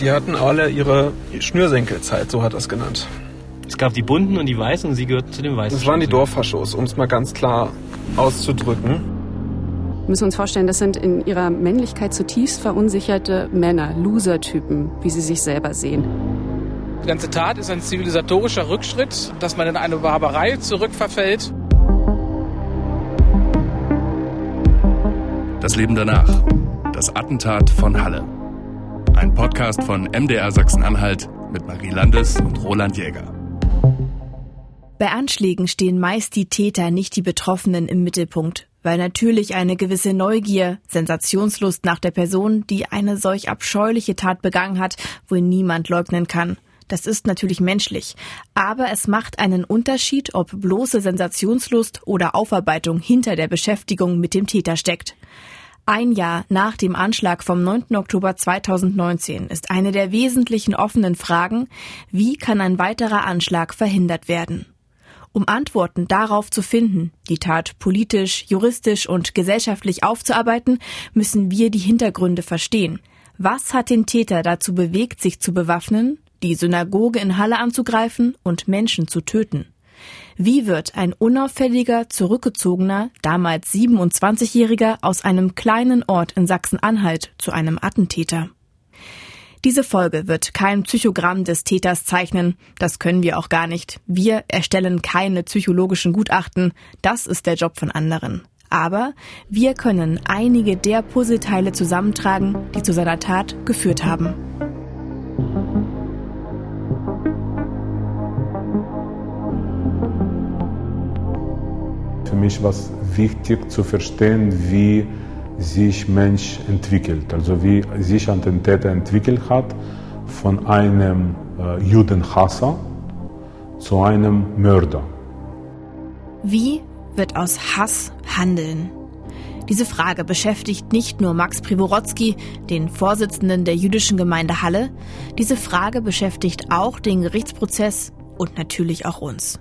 Die hatten alle ihre Schnürsenkelzeit, so hat er es genannt. Es gab die bunten und die weißen und sie gehörten zu den weißen. Das waren die Dorffaschos, um es mal ganz klar auszudrücken. Wir müssen uns vorstellen, das sind in ihrer Männlichkeit zutiefst verunsicherte Männer, Loser-Typen, wie sie sich selber sehen. Die ganze Tat ist ein zivilisatorischer Rückschritt, dass man in eine Barbarei zurückverfällt. Das Leben danach. Das Attentat von Halle. Ein Podcast von MDR Sachsen-Anhalt mit Marie Landes und Roland Jäger. Bei Anschlägen stehen meist die Täter, nicht die Betroffenen im Mittelpunkt, weil natürlich eine gewisse Neugier, Sensationslust nach der Person, die eine solch abscheuliche Tat begangen hat, wohl niemand leugnen kann. Das ist natürlich menschlich. Aber es macht einen Unterschied, ob bloße Sensationslust oder Aufarbeitung hinter der Beschäftigung mit dem Täter steckt. Ein Jahr nach dem Anschlag vom 9. Oktober 2019 ist eine der wesentlichen offenen Fragen, wie kann ein weiterer Anschlag verhindert werden? Um Antworten darauf zu finden, die Tat politisch, juristisch und gesellschaftlich aufzuarbeiten, müssen wir die Hintergründe verstehen. Was hat den Täter dazu bewegt, sich zu bewaffnen, die Synagoge in Halle anzugreifen und Menschen zu töten? Wie wird ein unauffälliger, zurückgezogener, damals 27-Jähriger aus einem kleinen Ort in Sachsen-Anhalt zu einem Attentäter? Diese Folge wird kein Psychogramm des Täters zeichnen. Das können wir auch gar nicht. Wir erstellen keine psychologischen Gutachten. Das ist der Job von anderen. Aber wir können einige der Puzzleteile zusammentragen, die zu seiner Tat geführt haben. Mich war es wichtig zu verstehen, wie sich Mensch entwickelt, also wie sich ein Täter entwickelt hat von einem äh, Judenhasser zu einem Mörder. Wie wird aus Hass Handeln? Diese Frage beschäftigt nicht nur Max Privorotsky, den Vorsitzenden der jüdischen Gemeinde Halle, diese Frage beschäftigt auch den Gerichtsprozess und natürlich auch uns.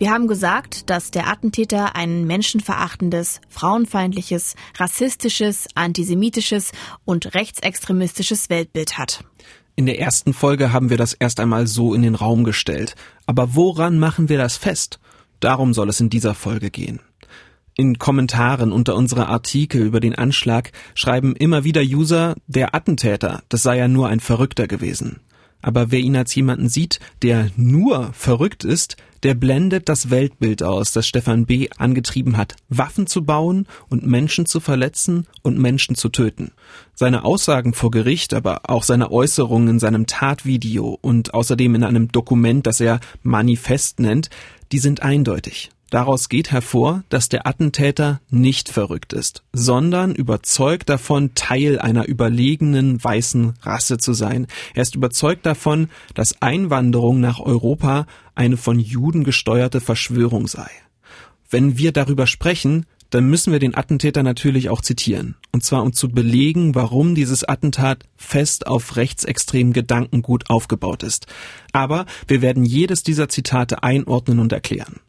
Wir haben gesagt, dass der Attentäter ein menschenverachtendes, frauenfeindliches, rassistisches, antisemitisches und rechtsextremistisches Weltbild hat. In der ersten Folge haben wir das erst einmal so in den Raum gestellt. Aber woran machen wir das fest? Darum soll es in dieser Folge gehen. In Kommentaren unter unsere Artikel über den Anschlag schreiben immer wieder User, der Attentäter, das sei ja nur ein Verrückter gewesen. Aber wer ihn als jemanden sieht, der nur verrückt ist, der blendet das Weltbild aus, das Stefan B. angetrieben hat, Waffen zu bauen und Menschen zu verletzen und Menschen zu töten. Seine Aussagen vor Gericht, aber auch seine Äußerungen in seinem Tatvideo und außerdem in einem Dokument, das er Manifest nennt, die sind eindeutig. Daraus geht hervor, dass der Attentäter nicht verrückt ist, sondern überzeugt davon, Teil einer überlegenen weißen Rasse zu sein. Er ist überzeugt davon, dass Einwanderung nach Europa eine von Juden gesteuerte Verschwörung sei. Wenn wir darüber sprechen, dann müssen wir den Attentäter natürlich auch zitieren. Und zwar um zu belegen, warum dieses Attentat fest auf rechtsextremen Gedankengut aufgebaut ist. Aber wir werden jedes dieser Zitate einordnen und erklären.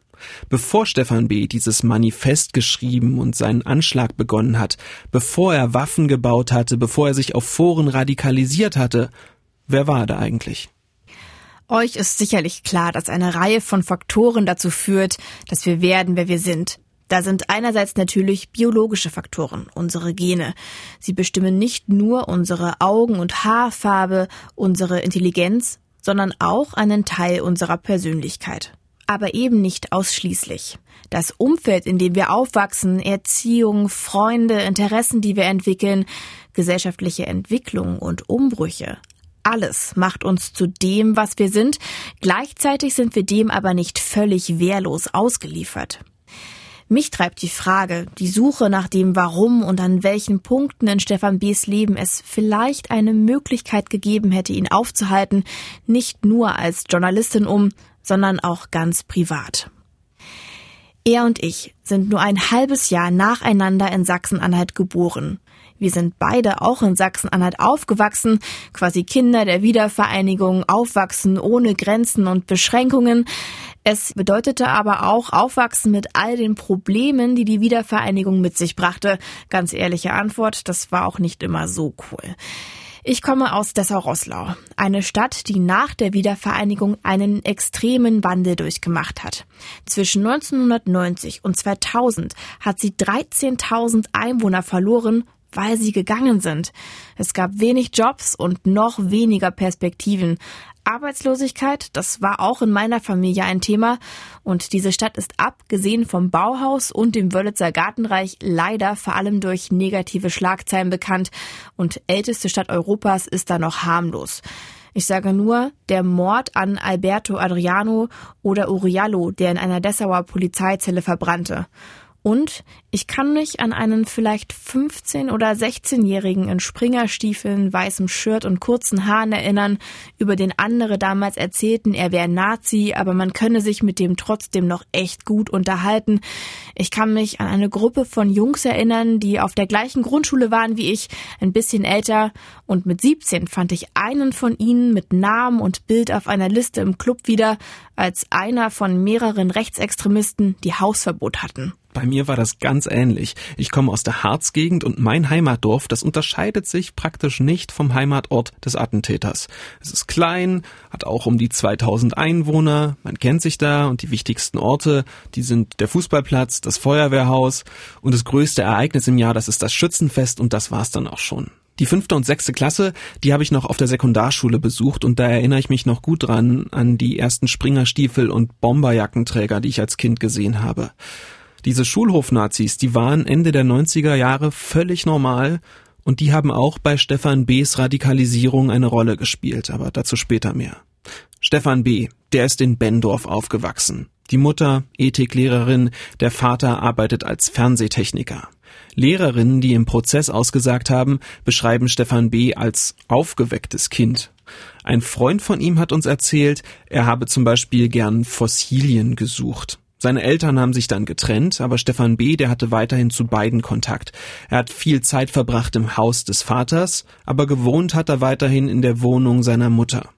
Bevor Stefan B. dieses Manifest geschrieben und seinen Anschlag begonnen hat, bevor er Waffen gebaut hatte, bevor er sich auf Foren radikalisiert hatte, wer war er da eigentlich? Euch ist sicherlich klar, dass eine Reihe von Faktoren dazu führt, dass wir werden, wer wir sind. Da sind einerseits natürlich biologische Faktoren, unsere Gene. Sie bestimmen nicht nur unsere Augen- und Haarfarbe, unsere Intelligenz, sondern auch einen Teil unserer Persönlichkeit aber eben nicht ausschließlich. Das Umfeld, in dem wir aufwachsen, Erziehung, Freunde, Interessen, die wir entwickeln, gesellschaftliche Entwicklung und Umbrüche, alles macht uns zu dem, was wir sind, gleichzeitig sind wir dem aber nicht völlig wehrlos ausgeliefert. Mich treibt die Frage, die Suche nach dem Warum und an welchen Punkten in Stefan B.s Leben es vielleicht eine Möglichkeit gegeben hätte, ihn aufzuhalten, nicht nur als Journalistin um, sondern auch ganz privat. Er und ich sind nur ein halbes Jahr nacheinander in Sachsen-Anhalt geboren. Wir sind beide auch in Sachsen-Anhalt aufgewachsen, quasi Kinder der Wiedervereinigung, aufwachsen ohne Grenzen und Beschränkungen. Es bedeutete aber auch aufwachsen mit all den Problemen, die die Wiedervereinigung mit sich brachte. Ganz ehrliche Antwort, das war auch nicht immer so cool. Ich komme aus Dessau-Rosslau, eine Stadt, die nach der Wiedervereinigung einen extremen Wandel durchgemacht hat. Zwischen 1990 und 2000 hat sie 13.000 Einwohner verloren, weil sie gegangen sind. Es gab wenig Jobs und noch weniger Perspektiven. Arbeitslosigkeit, das war auch in meiner Familie ein Thema. Und diese Stadt ist abgesehen vom Bauhaus und dem Wörlitzer Gartenreich leider vor allem durch negative Schlagzeilen bekannt. Und älteste Stadt Europas ist da noch harmlos. Ich sage nur, der Mord an Alberto Adriano oder Uriallo, der in einer Dessauer Polizeizelle verbrannte. Und ich kann mich an einen vielleicht 15- oder 16-Jährigen in Springerstiefeln, weißem Shirt und kurzen Haaren erinnern, über den andere damals erzählten, er wäre Nazi, aber man könne sich mit dem trotzdem noch echt gut unterhalten. Ich kann mich an eine Gruppe von Jungs erinnern, die auf der gleichen Grundschule waren wie ich, ein bisschen älter, und mit 17 fand ich einen von ihnen mit Namen und Bild auf einer Liste im Club wieder, als einer von mehreren Rechtsextremisten, die Hausverbot hatten. Bei mir war das ganz ähnlich. Ich komme aus der Harzgegend und mein Heimatdorf, das unterscheidet sich praktisch nicht vom Heimatort des Attentäters. Es ist klein, hat auch um die 2000 Einwohner, man kennt sich da und die wichtigsten Orte, die sind der Fußballplatz, das Feuerwehrhaus und das größte Ereignis im Jahr, das ist das Schützenfest und das war's dann auch schon. Die fünfte und sechste Klasse, die habe ich noch auf der Sekundarschule besucht und da erinnere ich mich noch gut dran an die ersten Springerstiefel und Bomberjackenträger, die ich als Kind gesehen habe. Diese Schulhofnazis, die waren Ende der 90er Jahre völlig normal und die haben auch bei Stefan B.s Radikalisierung eine Rolle gespielt, aber dazu später mehr. Stefan B., der ist in Bendorf aufgewachsen. Die Mutter, Ethiklehrerin, der Vater arbeitet als Fernsehtechniker. Lehrerinnen, die im Prozess ausgesagt haben, beschreiben Stefan B. als aufgewecktes Kind. Ein Freund von ihm hat uns erzählt, er habe zum Beispiel gern Fossilien gesucht. Seine Eltern haben sich dann getrennt, aber Stefan B., der hatte weiterhin zu beiden Kontakt. Er hat viel Zeit verbracht im Haus des Vaters, aber gewohnt hat er weiterhin in der Wohnung seiner Mutter.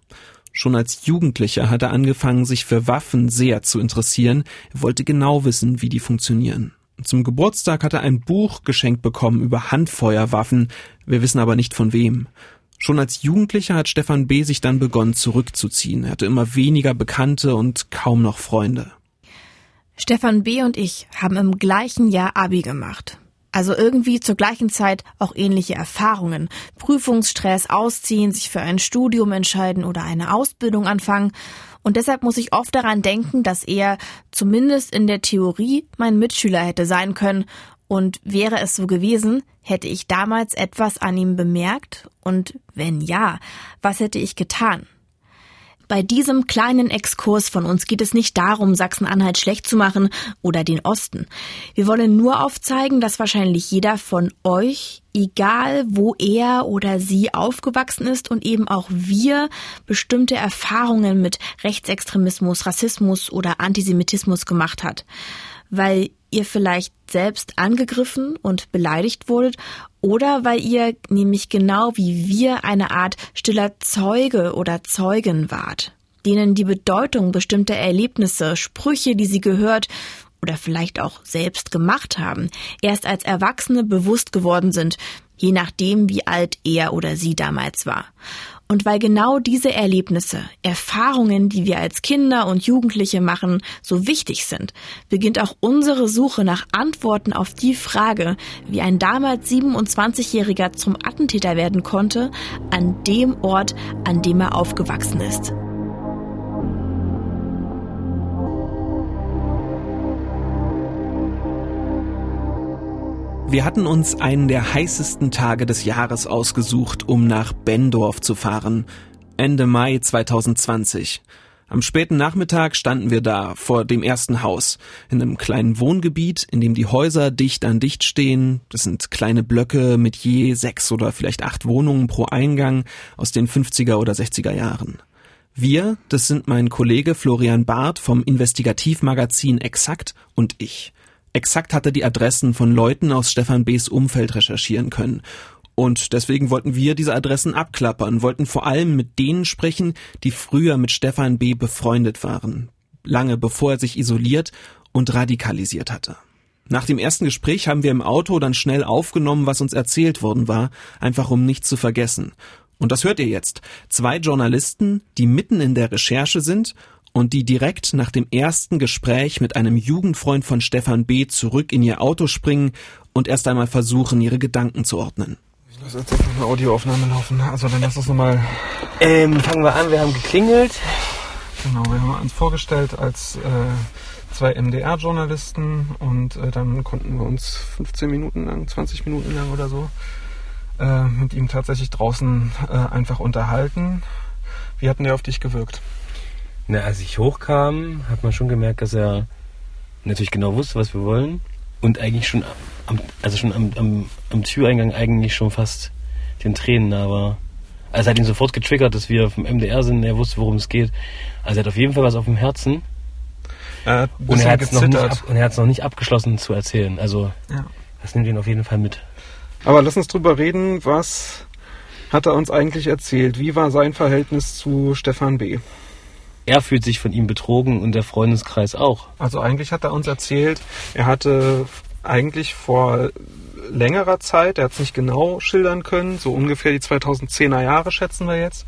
Schon als Jugendlicher hat er angefangen, sich für Waffen sehr zu interessieren. Er wollte genau wissen, wie die funktionieren. Zum Geburtstag hat er ein Buch geschenkt bekommen über Handfeuerwaffen. Wir wissen aber nicht von wem. Schon als Jugendlicher hat Stefan B. sich dann begonnen zurückzuziehen. Er hatte immer weniger Bekannte und kaum noch Freunde. Stefan B. und ich haben im gleichen Jahr Abi gemacht. Also irgendwie zur gleichen Zeit auch ähnliche Erfahrungen. Prüfungsstress, ausziehen, sich für ein Studium entscheiden oder eine Ausbildung anfangen. Und deshalb muss ich oft daran denken, dass er zumindest in der Theorie mein Mitschüler hätte sein können. Und wäre es so gewesen, hätte ich damals etwas an ihm bemerkt? Und wenn ja, was hätte ich getan? Bei diesem kleinen Exkurs von uns geht es nicht darum, Sachsen-Anhalt schlecht zu machen oder den Osten. Wir wollen nur aufzeigen, dass wahrscheinlich jeder von euch, egal wo er oder sie aufgewachsen ist und eben auch wir bestimmte Erfahrungen mit Rechtsextremismus, Rassismus oder Antisemitismus gemacht hat. Weil ihr vielleicht selbst angegriffen und beleidigt wurdet oder weil ihr nämlich genau wie wir eine Art stiller Zeuge oder Zeugin wart, denen die Bedeutung bestimmter Erlebnisse, Sprüche, die sie gehört oder vielleicht auch selbst gemacht haben, erst als Erwachsene bewusst geworden sind, je nachdem, wie alt er oder sie damals war. Und weil genau diese Erlebnisse, Erfahrungen, die wir als Kinder und Jugendliche machen, so wichtig sind, beginnt auch unsere Suche nach Antworten auf die Frage, wie ein damals 27-Jähriger zum Attentäter werden konnte, an dem Ort, an dem er aufgewachsen ist. Wir hatten uns einen der heißesten Tage des Jahres ausgesucht, um nach Bendorf zu fahren. Ende Mai 2020. Am späten Nachmittag standen wir da, vor dem ersten Haus, in einem kleinen Wohngebiet, in dem die Häuser dicht an dicht stehen. Das sind kleine Blöcke mit je sechs oder vielleicht acht Wohnungen pro Eingang aus den 50er oder 60er Jahren. Wir, das sind mein Kollege Florian Barth vom Investigativmagazin Exakt und ich. Exakt hatte die Adressen von Leuten aus Stefan B.s Umfeld recherchieren können. Und deswegen wollten wir diese Adressen abklappern, wollten vor allem mit denen sprechen, die früher mit Stefan B. befreundet waren, lange bevor er sich isoliert und radikalisiert hatte. Nach dem ersten Gespräch haben wir im Auto dann schnell aufgenommen, was uns erzählt worden war, einfach um nichts zu vergessen. Und das hört ihr jetzt. Zwei Journalisten, die mitten in der Recherche sind und die direkt nach dem ersten Gespräch mit einem Jugendfreund von Stefan B. zurück in ihr Auto springen und erst einmal versuchen, ihre Gedanken zu ordnen. Ich lasse jetzt einfach eine Audioaufnahme laufen. Also dann lass das nochmal. Ähm, fangen wir an, wir haben geklingelt. Genau, wir haben uns vorgestellt als äh, zwei MDR-Journalisten und äh, dann konnten wir uns 15 Minuten lang, 20 Minuten lang oder so äh, mit ihm tatsächlich draußen äh, einfach unterhalten. Wie hat denn der auf dich gewirkt? Na, als ich hochkam, hat man schon gemerkt, dass er natürlich genau wusste, was wir wollen. Und eigentlich schon am, also schon am, am, am Türeingang eigentlich schon fast den Tränen nah war. Also er hat ihn sofort getriggert, dass wir vom MDR sind, er wusste, worum es geht. Also er hat auf jeden Fall was auf dem Herzen. Er Und er hat es noch, noch nicht abgeschlossen zu erzählen. Also Ja. das nimmt ihn auf jeden Fall mit. Aber lass uns drüber reden, was hat er uns eigentlich erzählt? Wie war sein Verhältnis zu Stefan B.? Er fühlt sich von ihm betrogen und der Freundeskreis auch. Also eigentlich hat er uns erzählt, er hatte eigentlich vor längerer Zeit, er hat es nicht genau schildern können, so ungefähr die 2010er Jahre schätzen wir jetzt,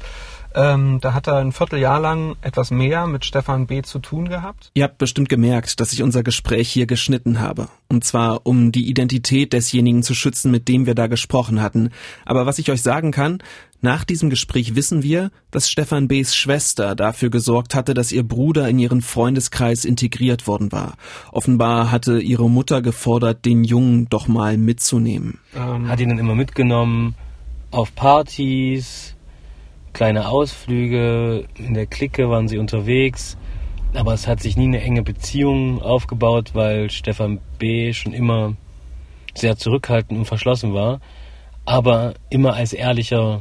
ähm, da hat er ein Vierteljahr lang etwas mehr mit Stefan B. zu tun gehabt. Ihr habt bestimmt gemerkt, dass ich unser Gespräch hier geschnitten habe. Und zwar, um die Identität desjenigen zu schützen, mit dem wir da gesprochen hatten. Aber was ich euch sagen kann, nach diesem Gespräch wissen wir, dass Stefan B.s Schwester dafür gesorgt hatte, dass ihr Bruder in ihren Freundeskreis integriert worden war. Offenbar hatte ihre Mutter gefordert, den Jungen doch mal mitzunehmen. Ähm, Hat ihn dann immer mitgenommen auf Partys, kleine Ausflüge, in der Clique waren sie unterwegs. Aber es hat sich nie eine enge Beziehung aufgebaut, weil Stefan B. schon immer sehr zurückhaltend und verschlossen war. Aber immer als ehrlicher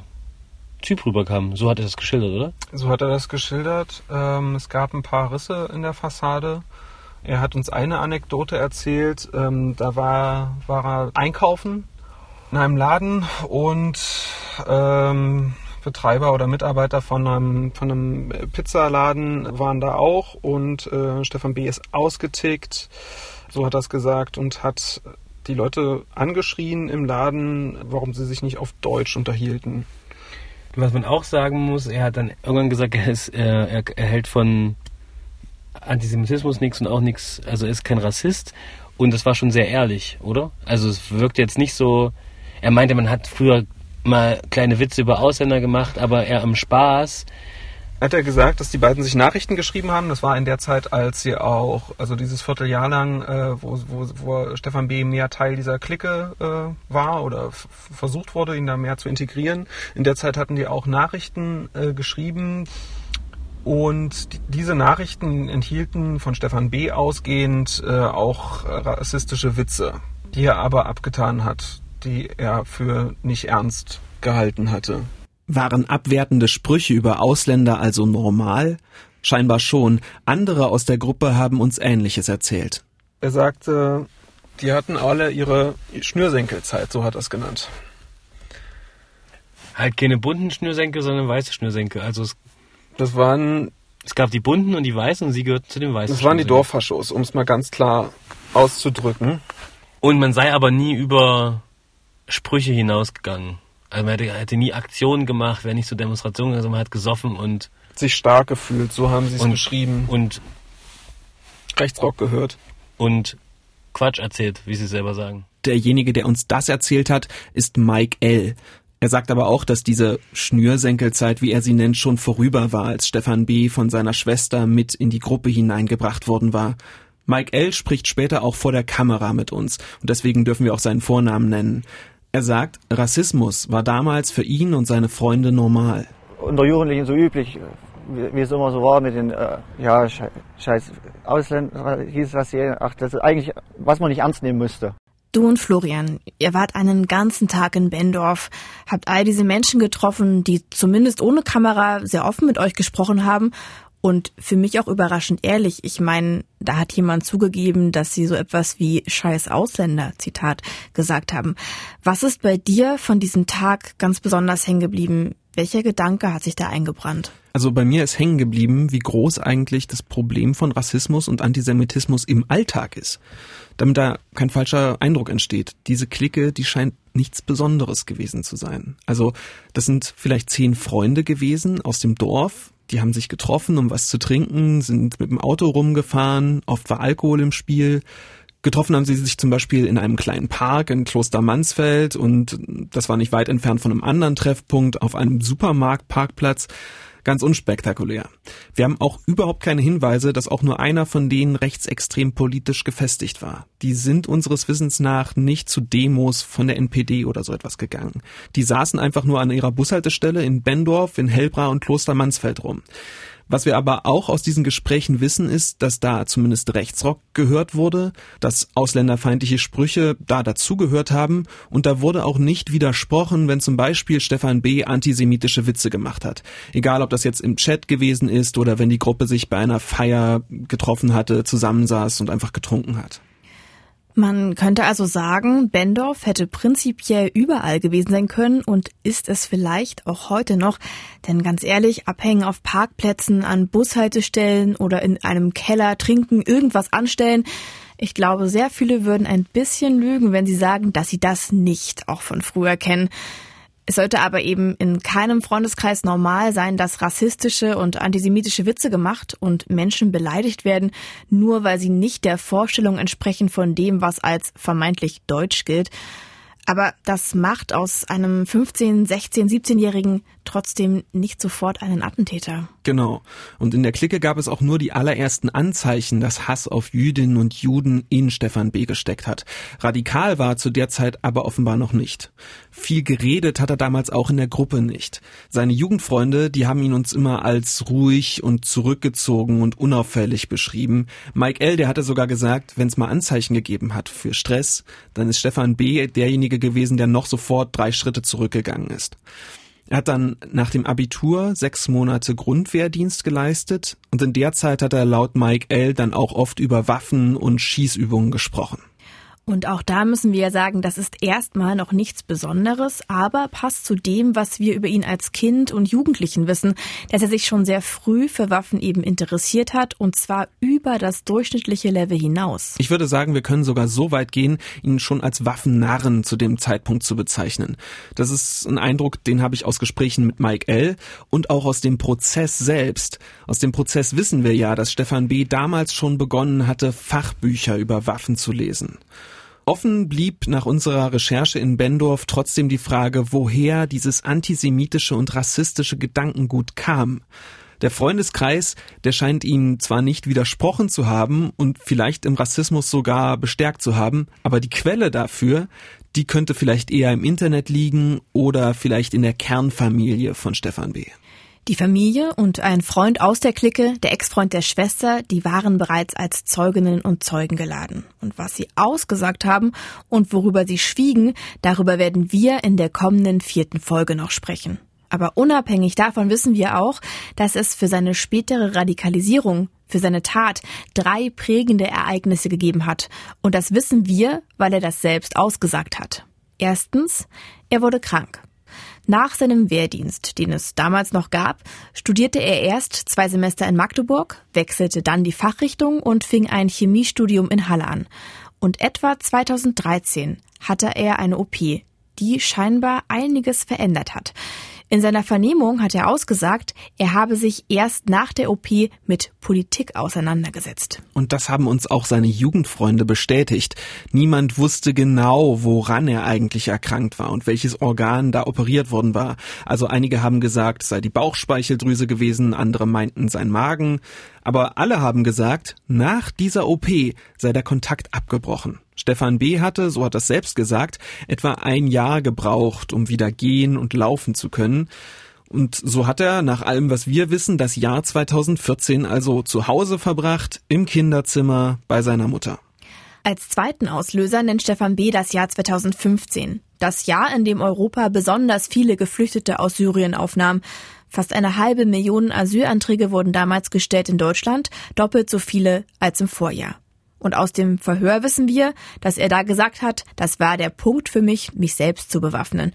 Typ rüberkam. So hat er das geschildert, oder? So hat er das geschildert. Ähm, es gab ein paar Risse in der Fassade. Er hat uns eine Anekdote erzählt. Ähm, da war, war er einkaufen in einem Laden und ähm, Betreiber oder Mitarbeiter von einem, von einem Pizzaladen waren da auch und äh, Stefan B. ist ausgetickt, so hat er es gesagt, und hat die Leute angeschrien im Laden, warum sie sich nicht auf Deutsch unterhielten. Was man auch sagen muss, er hat dann irgendwann gesagt, er, ist, äh, er, er hält von Antisemitismus nichts und auch nichts, also er ist kein Rassist. Und das war schon sehr ehrlich, oder? Also es wirkt jetzt nicht so, er meinte, man hat früher mal kleine Witze über Ausländer gemacht, aber er am Spaß. hat er gesagt, dass die beiden sich Nachrichten geschrieben haben. Das war in der Zeit, als sie auch, also dieses Vierteljahr lang, äh, wo, wo, wo Stefan B. mehr Teil dieser Clique äh, war oder versucht wurde, ihn da mehr zu integrieren. In der Zeit hatten die auch Nachrichten äh, geschrieben. Und die, diese Nachrichten enthielten von Stefan B. ausgehend äh, auch rassistische Witze, die er aber abgetan hat, die er für nicht ernst gehalten hatte. Waren abwertende Sprüche über Ausländer also normal? Scheinbar schon. Andere aus der Gruppe haben uns Ähnliches erzählt. Er sagte, die hatten alle ihre Schnürsenkelzeit, so hat er es genannt. Halt keine bunten Schnürsenkel, sondern weiße Schnürsenkel. Also es, Das waren, es gab die bunten und die weißen und sie gehörten zu den weißen das waren die. Dorffaschos, um es mal ganz klar auszudrücken. Und man sei aber nie über Sprüche hinausgegangen. Also man hätte, hätte nie Aktionen gemacht, wäre nicht zur Demonstration gegangen, sondern man hat gesoffen und, Sich stark gefühlt, so haben sie es beschrieben. und, Rechtsrock gehört. und Quatsch erzählt, wie sie selber sagen. Derjenige, der uns das erzählt hat, ist Mike L. Er sagt aber auch, dass diese Schnürsenkelzeit, wie er sie nennt, schon vorüber war, als Stefan B. von seiner Schwester mit in die Gruppe hineingebracht worden war. Mike L. spricht später auch vor der Kamera mit uns und deswegen dürfen wir auch seinen Vornamen nennen. Er sagt, Rassismus war damals für ihn und seine Freunde normal. unter Jugendlichen so üblich, wie, wie es immer so war mit den, äh, ja, sche- scheiß Ausländer, hieß das hier, ach, das ist eigentlich, was man nicht ernst nehmen müsste. Du und Florian, ihr wart einen ganzen Tag in Bendorf, habt all diese Menschen getroffen, die zumindest ohne Kamera sehr offen mit euch gesprochen haben und für mich auch überraschend ehrlich. Ich meine, da hat jemand zugegeben, dass sie so etwas wie scheiß Ausländer, Zitat, gesagt haben. Was ist bei dir von diesem Tag ganz besonders hängen geblieben? Welcher Gedanke hat sich da eingebrannt? Also bei mir ist hängen geblieben, wie groß eigentlich das Problem von Rassismus und Antisemitismus im Alltag ist. Damit da kein falscher Eindruck entsteht. Diese Clique, die scheint nichts Besonderes gewesen zu sein. Also das sind vielleicht zehn Freunde gewesen aus dem Dorf, die haben sich getroffen, um was zu trinken, sind mit dem Auto rumgefahren, oft war Alkohol im Spiel. Getroffen haben sie sich zum Beispiel in einem kleinen Park in Kloster Mansfeld und das war nicht weit entfernt von einem anderen Treffpunkt auf einem Supermarktparkplatz ganz unspektakulär. Wir haben auch überhaupt keine Hinweise, dass auch nur einer von denen rechtsextrem politisch gefestigt war. Die sind unseres Wissens nach nicht zu Demos von der NPD oder so etwas gegangen. Die saßen einfach nur an ihrer Bushaltestelle in Bendorf, in Hellbra und Kloster Mansfeld rum. Was wir aber auch aus diesen Gesprächen wissen, ist, dass da zumindest Rechtsrock gehört wurde, dass ausländerfeindliche Sprüche da dazugehört haben und da wurde auch nicht widersprochen, wenn zum Beispiel Stefan B. antisemitische Witze gemacht hat. Egal, ob das jetzt im Chat gewesen ist oder wenn die Gruppe sich bei einer Feier getroffen hatte, zusammensaß und einfach getrunken hat. Man könnte also sagen, Bendorf hätte prinzipiell überall gewesen sein können und ist es vielleicht auch heute noch. Denn ganz ehrlich, abhängen auf Parkplätzen, an Bushaltestellen oder in einem Keller trinken, irgendwas anstellen. Ich glaube, sehr viele würden ein bisschen lügen, wenn sie sagen, dass sie das nicht auch von früher kennen. Es sollte aber eben in keinem Freundeskreis normal sein, dass rassistische und antisemitische Witze gemacht und Menschen beleidigt werden, nur weil sie nicht der Vorstellung entsprechen von dem, was als vermeintlich deutsch gilt. Aber das macht aus einem 15, 16, 17-Jährigen trotzdem nicht sofort einen Attentäter. Genau. Und in der Clique gab es auch nur die allerersten Anzeichen, dass Hass auf Jüdinnen und Juden in Stefan B. gesteckt hat. Radikal war zu der Zeit aber offenbar noch nicht. Viel geredet hat er damals auch in der Gruppe nicht. Seine Jugendfreunde, die haben ihn uns immer als ruhig und zurückgezogen und unauffällig beschrieben. Mike L., der hatte sogar gesagt, wenn es mal Anzeichen gegeben hat für Stress, dann ist Stefan B. derjenige gewesen, der noch sofort drei Schritte zurückgegangen ist. Er hat dann nach dem Abitur sechs Monate Grundwehrdienst geleistet und in der Zeit hat er laut Mike L. dann auch oft über Waffen und Schießübungen gesprochen. Und auch da müssen wir ja sagen, das ist erstmal noch nichts Besonderes, aber passt zu dem, was wir über ihn als Kind und Jugendlichen wissen, dass er sich schon sehr früh für Waffen eben interessiert hat und zwar über das durchschnittliche Level hinaus. Ich würde sagen, wir können sogar so weit gehen, ihn schon als Waffennarren zu dem Zeitpunkt zu bezeichnen. Das ist ein Eindruck, den habe ich aus Gesprächen mit Mike L. und auch aus dem Prozess selbst. Aus dem Prozess wissen wir ja, dass Stefan B. damals schon begonnen hatte, Fachbücher über Waffen zu lesen. Offen blieb nach unserer Recherche in Bendorf trotzdem die Frage, woher dieses antisemitische und rassistische Gedankengut kam. Der Freundeskreis, der scheint ihm zwar nicht widersprochen zu haben und vielleicht im Rassismus sogar bestärkt zu haben, aber die Quelle dafür, die könnte vielleicht eher im Internet liegen oder vielleicht in der Kernfamilie von Stefan B. Die Familie und ein Freund aus der Clique, der Ex-Freund der Schwester, die waren bereits als Zeuginnen und Zeugen geladen. Und was sie ausgesagt haben und worüber sie schwiegen, darüber werden wir in der kommenden vierten Folge noch sprechen. Aber unabhängig davon wissen wir auch, dass es für seine spätere Radikalisierung, für seine Tat drei prägende Ereignisse gegeben hat. Und das wissen wir, weil er das selbst ausgesagt hat. Erstens, er wurde krank. Nach seinem Wehrdienst, den es damals noch gab, studierte er erst zwei Semester in Magdeburg, wechselte dann die Fachrichtung und fing ein Chemiestudium in Halle an. Und etwa 2013 hatte er eine OP, die scheinbar einiges verändert hat. In seiner Vernehmung hat er ausgesagt, er habe sich erst nach der OP mit Politik auseinandergesetzt. Und das haben uns auch seine Jugendfreunde bestätigt. Niemand wusste genau, woran er eigentlich erkrankt war und welches Organ da operiert worden war. Also einige haben gesagt, es sei die Bauchspeicheldrüse gewesen, andere meinten sein Magen. Aber alle haben gesagt, nach dieser OP sei der Kontakt abgebrochen. Stefan B. hatte, so hat er selbst gesagt, etwa ein Jahr gebraucht, um wieder gehen und laufen zu können. Und so hat er, nach allem, was wir wissen, das Jahr 2014 also zu Hause verbracht, im Kinderzimmer bei seiner Mutter. Als zweiten Auslöser nennt Stefan B. das Jahr 2015. Das Jahr, in dem Europa besonders viele Geflüchtete aus Syrien aufnahm. Fast eine halbe Million Asylanträge wurden damals gestellt in Deutschland, doppelt so viele als im Vorjahr. Und aus dem Verhör wissen wir, dass er da gesagt hat, das war der Punkt für mich, mich selbst zu bewaffnen.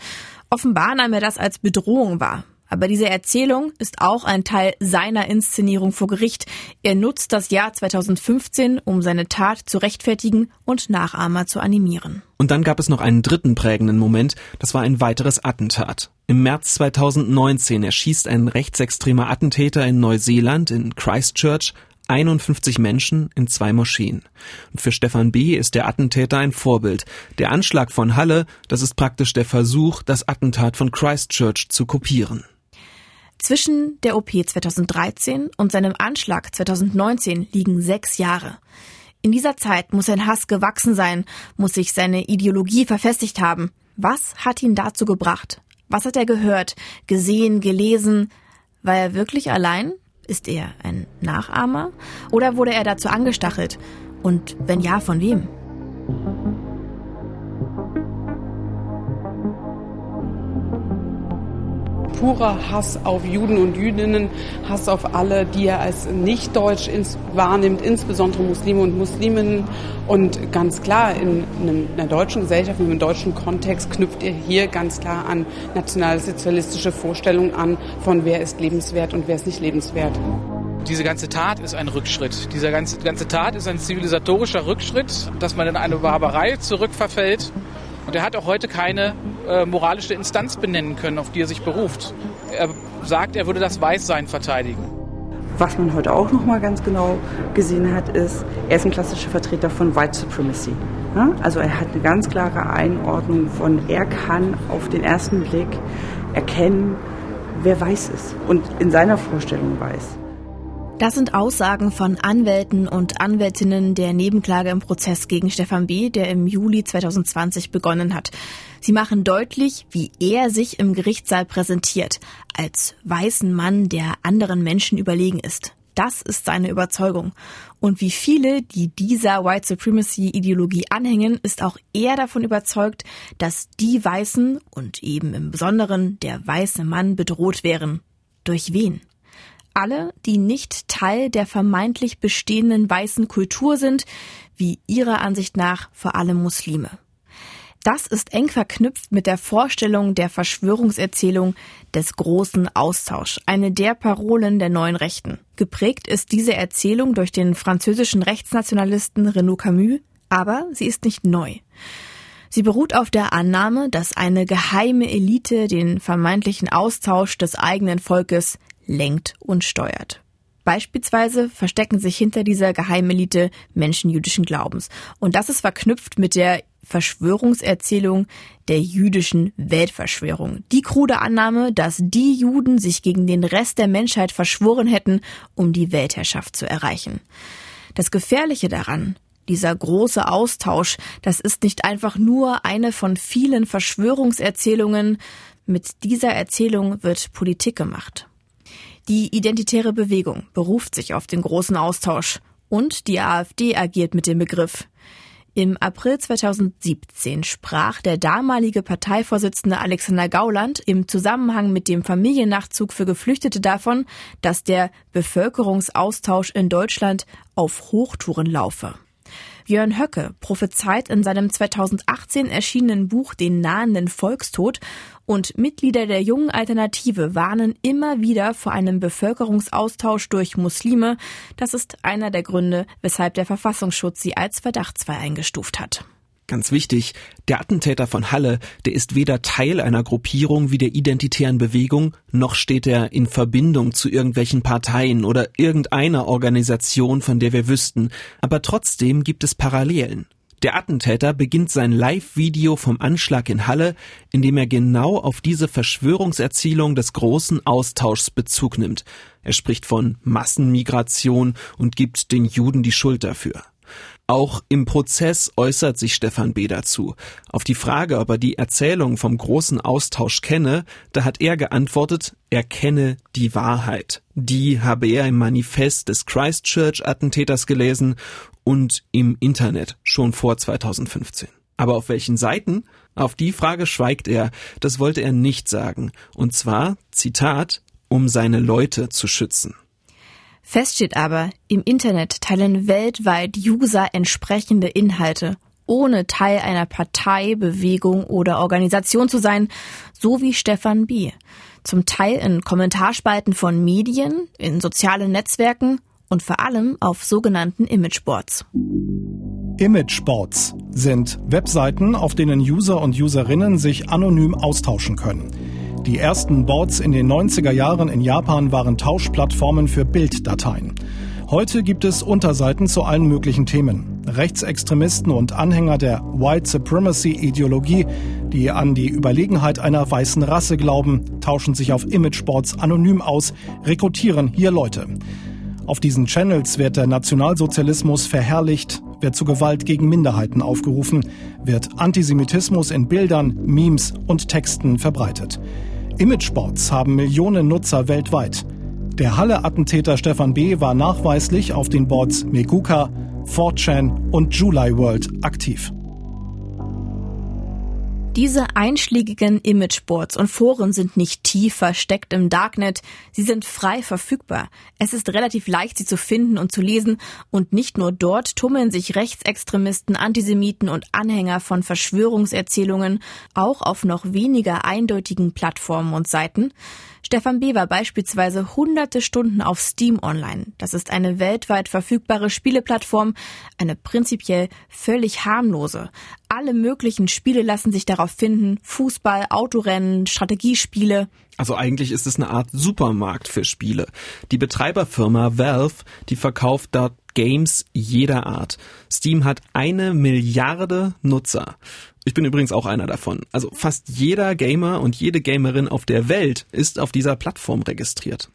Offenbar nahm er das als Bedrohung wahr. Aber diese Erzählung ist auch ein Teil seiner Inszenierung vor Gericht. Er nutzt das Jahr 2015, um seine Tat zu rechtfertigen und Nachahmer zu animieren. Und dann gab es noch einen dritten prägenden Moment, das war ein weiteres Attentat. Im März 2019 erschießt ein rechtsextremer Attentäter in Neuseeland in Christchurch 51 Menschen in zwei Moscheen. Und für Stefan B. ist der Attentäter ein Vorbild. Der Anschlag von Halle, das ist praktisch der Versuch, das Attentat von Christchurch zu kopieren. Zwischen der OP 2013 und seinem Anschlag 2019 liegen sechs Jahre. In dieser Zeit muss sein Hass gewachsen sein, muss sich seine Ideologie verfestigt haben. Was hat ihn dazu gebracht? Was hat er gehört, gesehen, gelesen? War er wirklich allein? Ist er ein Nachahmer? Oder wurde er dazu angestachelt? Und wenn ja, von wem? Purer Hass auf Juden und Jüdinnen, Hass auf alle, die er als nicht deutsch ins, wahrnimmt, insbesondere Muslime und Musliminnen. Und ganz klar, in, in einer deutschen Gesellschaft, in einem deutschen Kontext knüpft er hier ganz klar an nationalsozialistische Vorstellungen an, von wer ist lebenswert und wer ist nicht lebenswert. Diese ganze Tat ist ein Rückschritt. Diese ganze, ganze Tat ist ein zivilisatorischer Rückschritt, dass man in eine Barbarei zurückverfällt. Und er hat auch heute keine äh, moralische Instanz benennen können, auf die er sich beruft. Er sagt, er würde das Weißsein verteidigen. Was man heute auch noch mal ganz genau gesehen hat, ist, er ist ein klassischer Vertreter von White Supremacy. Also er hat eine ganz klare Einordnung von, er kann auf den ersten Blick erkennen, wer weiß ist und in seiner Vorstellung weiß. Das sind Aussagen von Anwälten und Anwältinnen der Nebenklage im Prozess gegen Stefan B., der im Juli 2020 begonnen hat. Sie machen deutlich, wie er sich im Gerichtssaal präsentiert, als weißen Mann, der anderen Menschen überlegen ist. Das ist seine Überzeugung. Und wie viele, die dieser White Supremacy Ideologie anhängen, ist auch er davon überzeugt, dass die Weißen und eben im Besonderen der weiße Mann bedroht wären. Durch wen? Alle, die nicht Teil der vermeintlich bestehenden weißen Kultur sind, wie ihrer Ansicht nach vor allem Muslime. Das ist eng verknüpft mit der Vorstellung der Verschwörungserzählung des großen Austausch, eine der Parolen der neuen Rechten. Geprägt ist diese Erzählung durch den französischen Rechtsnationalisten Renaud Camus, aber sie ist nicht neu. Sie beruht auf der Annahme, dass eine geheime Elite den vermeintlichen Austausch des eigenen Volkes lenkt und steuert. Beispielsweise verstecken sich hinter dieser Geheimelite Menschen jüdischen Glaubens. Und das ist verknüpft mit der Verschwörungserzählung der jüdischen Weltverschwörung. Die krude Annahme, dass die Juden sich gegen den Rest der Menschheit verschworen hätten, um die Weltherrschaft zu erreichen. Das Gefährliche daran, dieser große Austausch, das ist nicht einfach nur eine von vielen Verschwörungserzählungen. Mit dieser Erzählung wird Politik gemacht. Die identitäre Bewegung beruft sich auf den großen Austausch und die AfD agiert mit dem Begriff. Im April 2017 sprach der damalige Parteivorsitzende Alexander Gauland im Zusammenhang mit dem Familiennachzug für Geflüchtete davon, dass der Bevölkerungsaustausch in Deutschland auf Hochtouren laufe. Björn Höcke prophezeit in seinem 2018 erschienenen Buch den nahenden Volkstod und Mitglieder der jungen Alternative warnen immer wieder vor einem Bevölkerungsaustausch durch Muslime. Das ist einer der Gründe, weshalb der Verfassungsschutz sie als verdachtsfrei eingestuft hat. Ganz wichtig, der Attentäter von Halle, der ist weder Teil einer Gruppierung wie der identitären Bewegung, noch steht er in Verbindung zu irgendwelchen Parteien oder irgendeiner Organisation, von der wir wüssten, aber trotzdem gibt es Parallelen. Der Attentäter beginnt sein Live-Video vom Anschlag in Halle, in dem er genau auf diese Verschwörungserzählung des großen Austauschs Bezug nimmt. Er spricht von Massenmigration und gibt den Juden die Schuld dafür. Auch im Prozess äußert sich Stefan B. dazu. Auf die Frage, ob er die Erzählung vom großen Austausch kenne, da hat er geantwortet, er kenne die Wahrheit. Die habe er im Manifest des Christchurch-Attentäters gelesen und im Internet schon vor 2015. Aber auf welchen Seiten? Auf die Frage schweigt er. Das wollte er nicht sagen. Und zwar, Zitat, um seine Leute zu schützen. Fest steht aber, im Internet teilen weltweit User entsprechende Inhalte, ohne Teil einer Partei, Bewegung oder Organisation zu sein, so wie Stefan B. zum Teil in Kommentarspalten von Medien, in sozialen Netzwerken und vor allem auf sogenannten Imageboards. Imageboards sind Webseiten, auf denen User und Userinnen sich anonym austauschen können. Die ersten Boards in den 90er Jahren in Japan waren Tauschplattformen für Bilddateien. Heute gibt es Unterseiten zu allen möglichen Themen. Rechtsextremisten und Anhänger der White Supremacy-Ideologie, die an die Überlegenheit einer weißen Rasse glauben, tauschen sich auf Imageboards anonym aus, rekrutieren hier Leute. Auf diesen Channels wird der Nationalsozialismus verherrlicht, wird zu Gewalt gegen Minderheiten aufgerufen, wird Antisemitismus in Bildern, Memes und Texten verbreitet. Imageboards haben Millionen Nutzer weltweit. Der Halle-Attentäter Stefan B. war nachweislich auf den Boards Meguka, 4chan und July World aktiv. Diese einschlägigen Imageboards und Foren sind nicht tief versteckt im Darknet, sie sind frei verfügbar. Es ist relativ leicht, sie zu finden und zu lesen, und nicht nur dort tummeln sich Rechtsextremisten, Antisemiten und Anhänger von Verschwörungserzählungen, auch auf noch weniger eindeutigen Plattformen und Seiten. Stefan B. war beispielsweise hunderte Stunden auf Steam online. Das ist eine weltweit verfügbare Spieleplattform, eine prinzipiell völlig harmlose. Alle möglichen Spiele lassen sich darauf finden. Fußball, Autorennen, Strategiespiele. Also eigentlich ist es eine Art Supermarkt für Spiele. Die Betreiberfirma Valve, die verkauft dort Games jeder Art. Steam hat eine Milliarde Nutzer. Ich bin übrigens auch einer davon. Also fast jeder Gamer und jede Gamerin auf der Welt ist auf dieser Plattform registriert.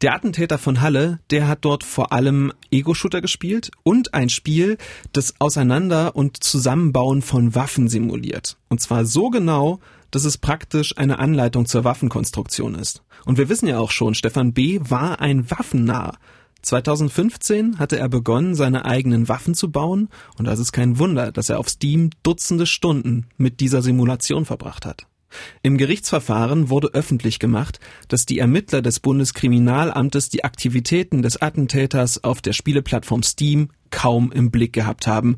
Der Attentäter von Halle, der hat dort vor allem Ego-Shooter gespielt und ein Spiel, das Auseinander- und Zusammenbauen von Waffen simuliert. Und zwar so genau, dass es praktisch eine Anleitung zur Waffenkonstruktion ist. Und wir wissen ja auch schon, Stefan B. war ein Waffennah. 2015 hatte er begonnen, seine eigenen Waffen zu bauen und das ist kein Wunder, dass er auf Steam Dutzende Stunden mit dieser Simulation verbracht hat. Im Gerichtsverfahren wurde öffentlich gemacht, dass die Ermittler des Bundeskriminalamtes die Aktivitäten des Attentäters auf der Spieleplattform Steam kaum im Blick gehabt haben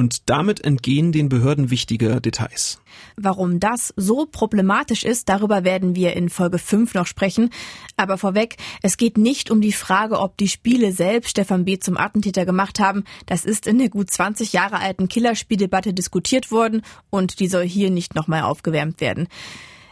und damit entgehen den Behörden wichtige Details. Warum das so problematisch ist, darüber werden wir in Folge 5 noch sprechen. Aber vorweg, es geht nicht um die Frage, ob die Spiele selbst Stefan B. zum Attentäter gemacht haben. Das ist in der gut 20 Jahre alten Killerspieldebatte diskutiert worden und die soll hier nicht nochmal aufgewärmt werden.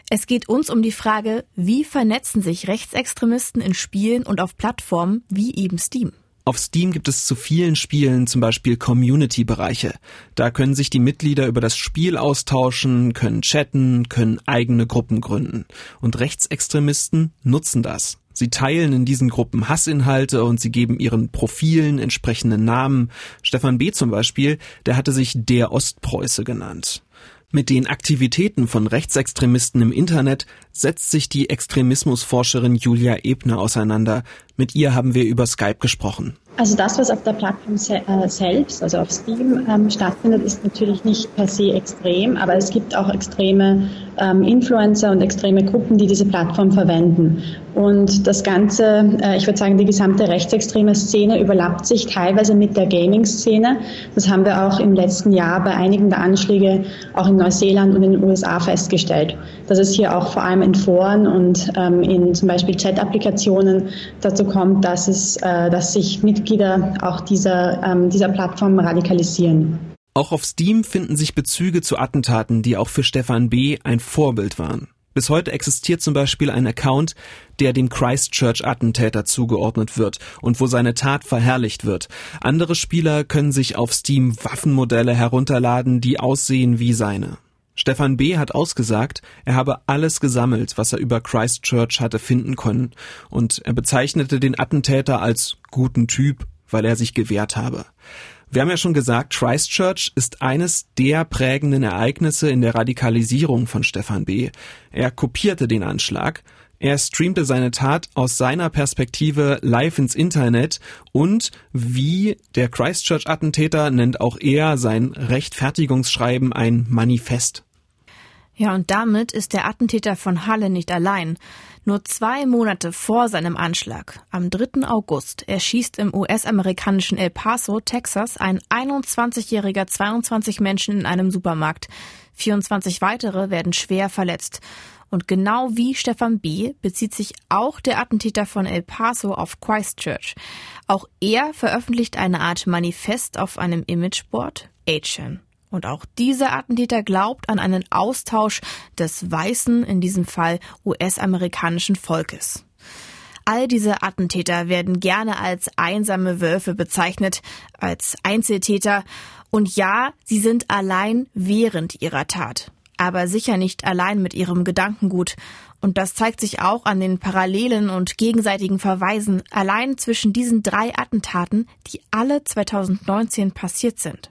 Es geht uns um die Frage, wie vernetzen sich Rechtsextremisten in Spielen und auf Plattformen wie eben Steam. Auf Steam gibt es zu vielen Spielen zum Beispiel Community-Bereiche. Da können sich die Mitglieder über das Spiel austauschen, können chatten, können eigene Gruppen gründen. Und Rechtsextremisten nutzen das. Sie teilen in diesen Gruppen Hassinhalte und sie geben ihren Profilen entsprechende Namen. Stefan B. zum Beispiel, der hatte sich der Ostpreuße genannt. Mit den Aktivitäten von Rechtsextremisten im Internet setzt sich die Extremismusforscherin Julia Ebner auseinander. Mit ihr haben wir über Skype gesprochen. Also das, was auf der Plattform se äh, selbst, also auf Steam ähm, stattfindet, ist natürlich nicht per se extrem, aber es gibt auch extreme ähm, Influencer und extreme Gruppen, die diese Plattform verwenden. Und das Ganze, äh, ich würde sagen, die gesamte rechtsextreme Szene überlappt sich teilweise mit der Gaming-Szene. Das haben wir auch im letzten Jahr bei einigen der Anschläge auch in Neuseeland und in den USA festgestellt, dass es hier auch vor allem in Foren und ähm, in zum Beispiel Chat-Applikationen dazu kommt, dass es, äh, dass sich mit Mitglieder auch dieser, ähm, dieser Plattform radikalisieren. Auch auf Steam finden sich Bezüge zu Attentaten, die auch für Stefan B. ein Vorbild waren. Bis heute existiert zum Beispiel ein Account, der dem Christchurch-Attentäter zugeordnet wird und wo seine Tat verherrlicht wird. Andere Spieler können sich auf Steam Waffenmodelle herunterladen, die aussehen wie seine. Stefan B. hat ausgesagt, er habe alles gesammelt, was er über Christchurch hatte finden können, und er bezeichnete den Attentäter als guten Typ, weil er sich gewehrt habe. Wir haben ja schon gesagt, Christchurch ist eines der prägenden Ereignisse in der Radikalisierung von Stefan B. Er kopierte den Anschlag, er streamte seine Tat aus seiner Perspektive live ins Internet und wie der Christchurch-Attentäter nennt auch er sein Rechtfertigungsschreiben ein Manifest. Ja, und damit ist der Attentäter von Halle nicht allein. Nur zwei Monate vor seinem Anschlag, am 3. August, erschießt im US-amerikanischen El Paso, Texas, ein 21-jähriger 22 Menschen in einem Supermarkt. 24 weitere werden schwer verletzt. Und genau wie Stefan B. bezieht sich auch der Attentäter von El Paso auf Christchurch. Auch er veröffentlicht eine Art Manifest auf einem Imageboard, Achen. Und auch dieser Attentäter glaubt an einen Austausch des weißen, in diesem Fall US-amerikanischen Volkes. All diese Attentäter werden gerne als einsame Wölfe bezeichnet, als Einzeltäter. Und ja, sie sind allein während ihrer Tat, aber sicher nicht allein mit ihrem Gedankengut. Und das zeigt sich auch an den Parallelen und gegenseitigen Verweisen allein zwischen diesen drei Attentaten, die alle 2019 passiert sind.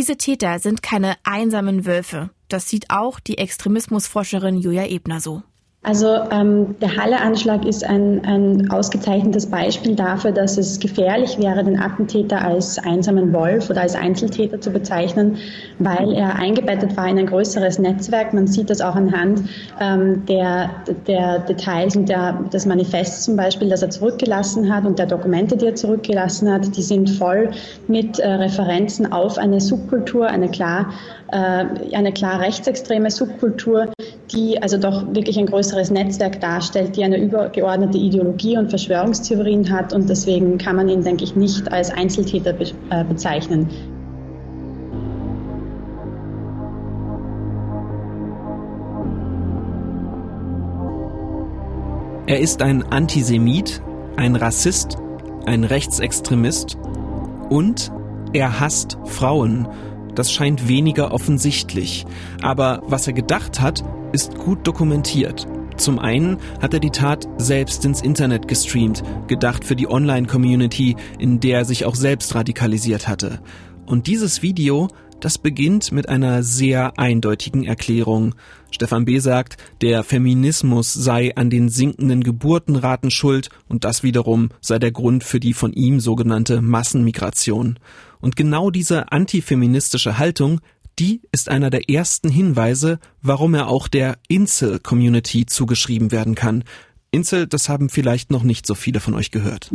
Diese Täter sind keine einsamen Wölfe. Das sieht auch die Extremismusforscherin Julia Ebner so. Also ähm, der Halle-Anschlag ist ein, ein ausgezeichnetes Beispiel dafür, dass es gefährlich wäre, den Attentäter als einsamen Wolf oder als Einzeltäter zu bezeichnen, weil er eingebettet war in ein größeres Netzwerk. Man sieht das auch anhand ähm, der, der Details und der, des Manifests zum Beispiel, das er zurückgelassen hat und der Dokumente, die er zurückgelassen hat. Die sind voll mit äh, Referenzen auf eine Subkultur, eine klar, eine klar rechtsextreme Subkultur, die also doch wirklich ein größeres Netzwerk darstellt, die eine übergeordnete Ideologie und Verschwörungstheorien hat und deswegen kann man ihn, denke ich, nicht als Einzeltäter äh, bezeichnen. Er ist ein Antisemit, ein Rassist, ein Rechtsextremist und er hasst Frauen. Das scheint weniger offensichtlich. Aber was er gedacht hat, ist gut dokumentiert. Zum einen hat er die Tat selbst ins Internet gestreamt, gedacht für die Online-Community, in der er sich auch selbst radikalisiert hatte. Und dieses Video, das beginnt mit einer sehr eindeutigen Erklärung. Stefan B. sagt, der Feminismus sei an den sinkenden Geburtenraten schuld und das wiederum sei der Grund für die von ihm sogenannte Massenmigration. Und genau diese antifeministische Haltung die ist einer der ersten Hinweise, warum er auch der Insel-Community zugeschrieben werden kann. Insel, das haben vielleicht noch nicht so viele von euch gehört.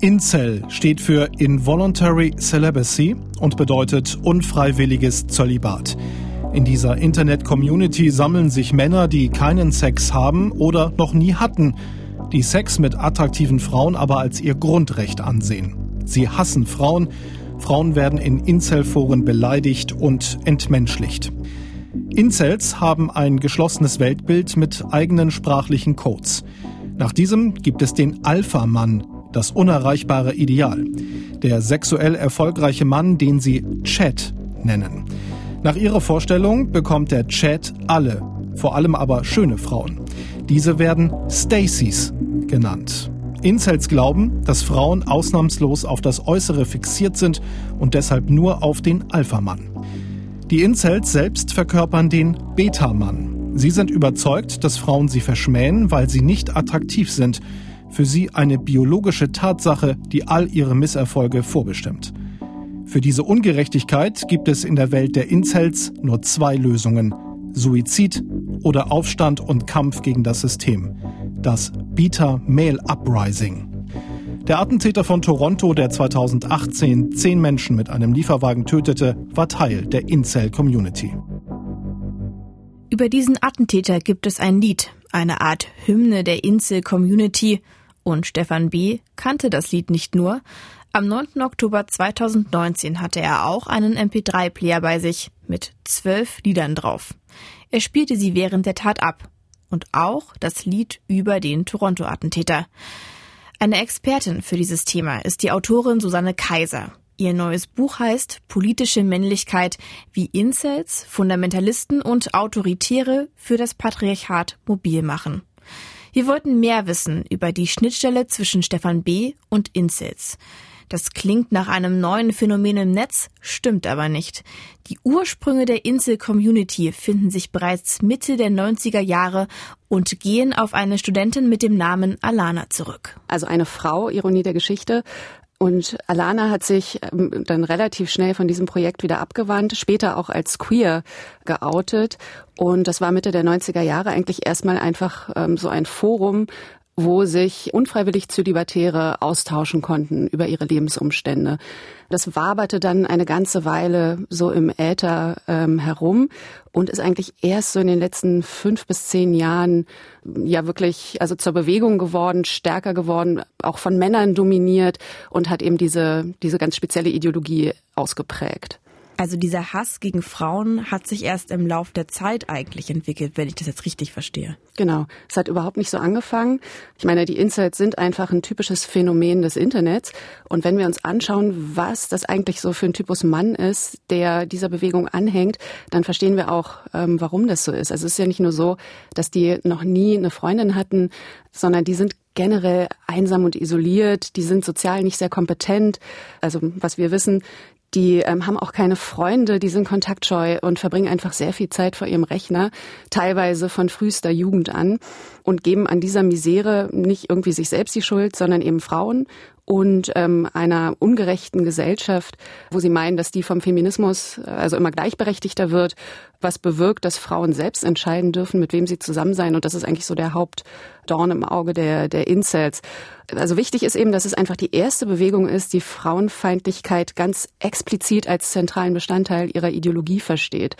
Incel steht für Involuntary Celibacy und bedeutet unfreiwilliges Zölibat. In dieser Internet-Community sammeln sich Männer, die keinen Sex haben oder noch nie hatten, die Sex mit attraktiven Frauen aber als ihr Grundrecht ansehen. Sie hassen Frauen, Frauen werden in Incel-Foren beleidigt und entmenschlicht. Incels haben ein geschlossenes Weltbild mit eigenen sprachlichen Codes. Nach diesem gibt es den Alpha-Mann, das unerreichbare Ideal. Der sexuell erfolgreiche Mann, den sie Chat nennen. Nach ihrer Vorstellung bekommt der Chat alle, vor allem aber schöne Frauen. Diese werden Stacys genannt. Incels glauben, dass Frauen ausnahmslos auf das Äußere fixiert sind und deshalb nur auf den Alpha-Mann. Die Incels selbst verkörpern den Beta-Mann. Sie sind überzeugt, dass Frauen sie verschmähen, weil sie nicht attraktiv sind. Für sie eine biologische Tatsache, die all ihre Misserfolge vorbestimmt. Für diese Ungerechtigkeit gibt es in der Welt der Incels nur zwei Lösungen. Suizid oder Aufstand und Kampf gegen das System das Beta Male Uprising. Der Attentäter von Toronto, der 2018 zehn Menschen mit einem Lieferwagen tötete, war Teil der Incel-Community. Über diesen Attentäter gibt es ein Lied, eine Art Hymne der Incel-Community. Und Stefan B. kannte das Lied nicht nur. Am 9. Oktober 2019 hatte er auch einen MP3-Player bei sich mit zwölf Liedern drauf. Er spielte sie während der Tat ab und auch das Lied über den Toronto-Attentäter. Eine Expertin für dieses Thema ist die Autorin Susanne Kaiser. Ihr neues Buch heißt Politische Männlichkeit, wie Incels, Fundamentalisten und Autoritäre für das Patriarchat mobil machen. Wir wollten mehr wissen über die Schnittstelle zwischen Stefan B. und Incels. Das klingt nach einem neuen Phänomen im Netz, stimmt aber nicht. Die Ursprünge der Insel-Community finden sich bereits Mitte der 90er Jahre und gehen auf eine Studentin mit dem Namen Alana zurück. Also eine Frau, Ironie der Geschichte, und Alana hat sich ähm, dann relativ schnell von diesem Projekt wieder abgewandt, später auch als queer geoutet. Und das war Mitte der 90er Jahre eigentlich erstmal einfach ähm, so ein Forum, wo sich unfreiwillig Zölibatäre austauschen konnten über ihre Lebensumstände. Das waberte dann eine ganze Weile so im Äther ähm, herum und ist eigentlich erst so in den letzten fünf bis zehn Jahren ja wirklich also zur Bewegung geworden, stärker geworden, auch von Männern dominiert und hat eben diese, diese ganz spezielle Ideologie ausgeprägt. Also dieser Hass gegen Frauen hat sich erst im Lauf der Zeit eigentlich entwickelt, wenn ich das jetzt richtig verstehe. Genau. Es hat überhaupt nicht so angefangen. Ich meine, die Insights sind einfach ein typisches Phänomen des Internets. Und wenn wir uns anschauen, was das eigentlich so für ein Typus Mann ist, der dieser Bewegung anhängt, dann verstehen wir auch, ähm, warum das so ist. Also es ist ja nicht nur so, dass die noch nie eine Freundin hatten, sondern die sind generell einsam und isoliert, die sind sozial nicht sehr kompetent. Also was wir wissen, die ähm, haben auch keine Freunde, die sind kontaktscheu und verbringen einfach sehr viel Zeit vor ihrem Rechner, teilweise von frühester Jugend an und geben an dieser Misere nicht irgendwie sich selbst die Schuld, sondern eben Frauen und ähm, einer ungerechten Gesellschaft, wo sie meinen, dass die vom Feminismus also immer gleichberechtigter wird, was bewirkt, dass Frauen selbst entscheiden dürfen, mit wem sie zusammen sein. Und das ist eigentlich so der Hauptdorn im Auge der, der Incels. Also wichtig ist eben, dass es einfach die erste Bewegung ist, die Frauenfeindlichkeit ganz explizit als zentralen Bestandteil ihrer Ideologie versteht.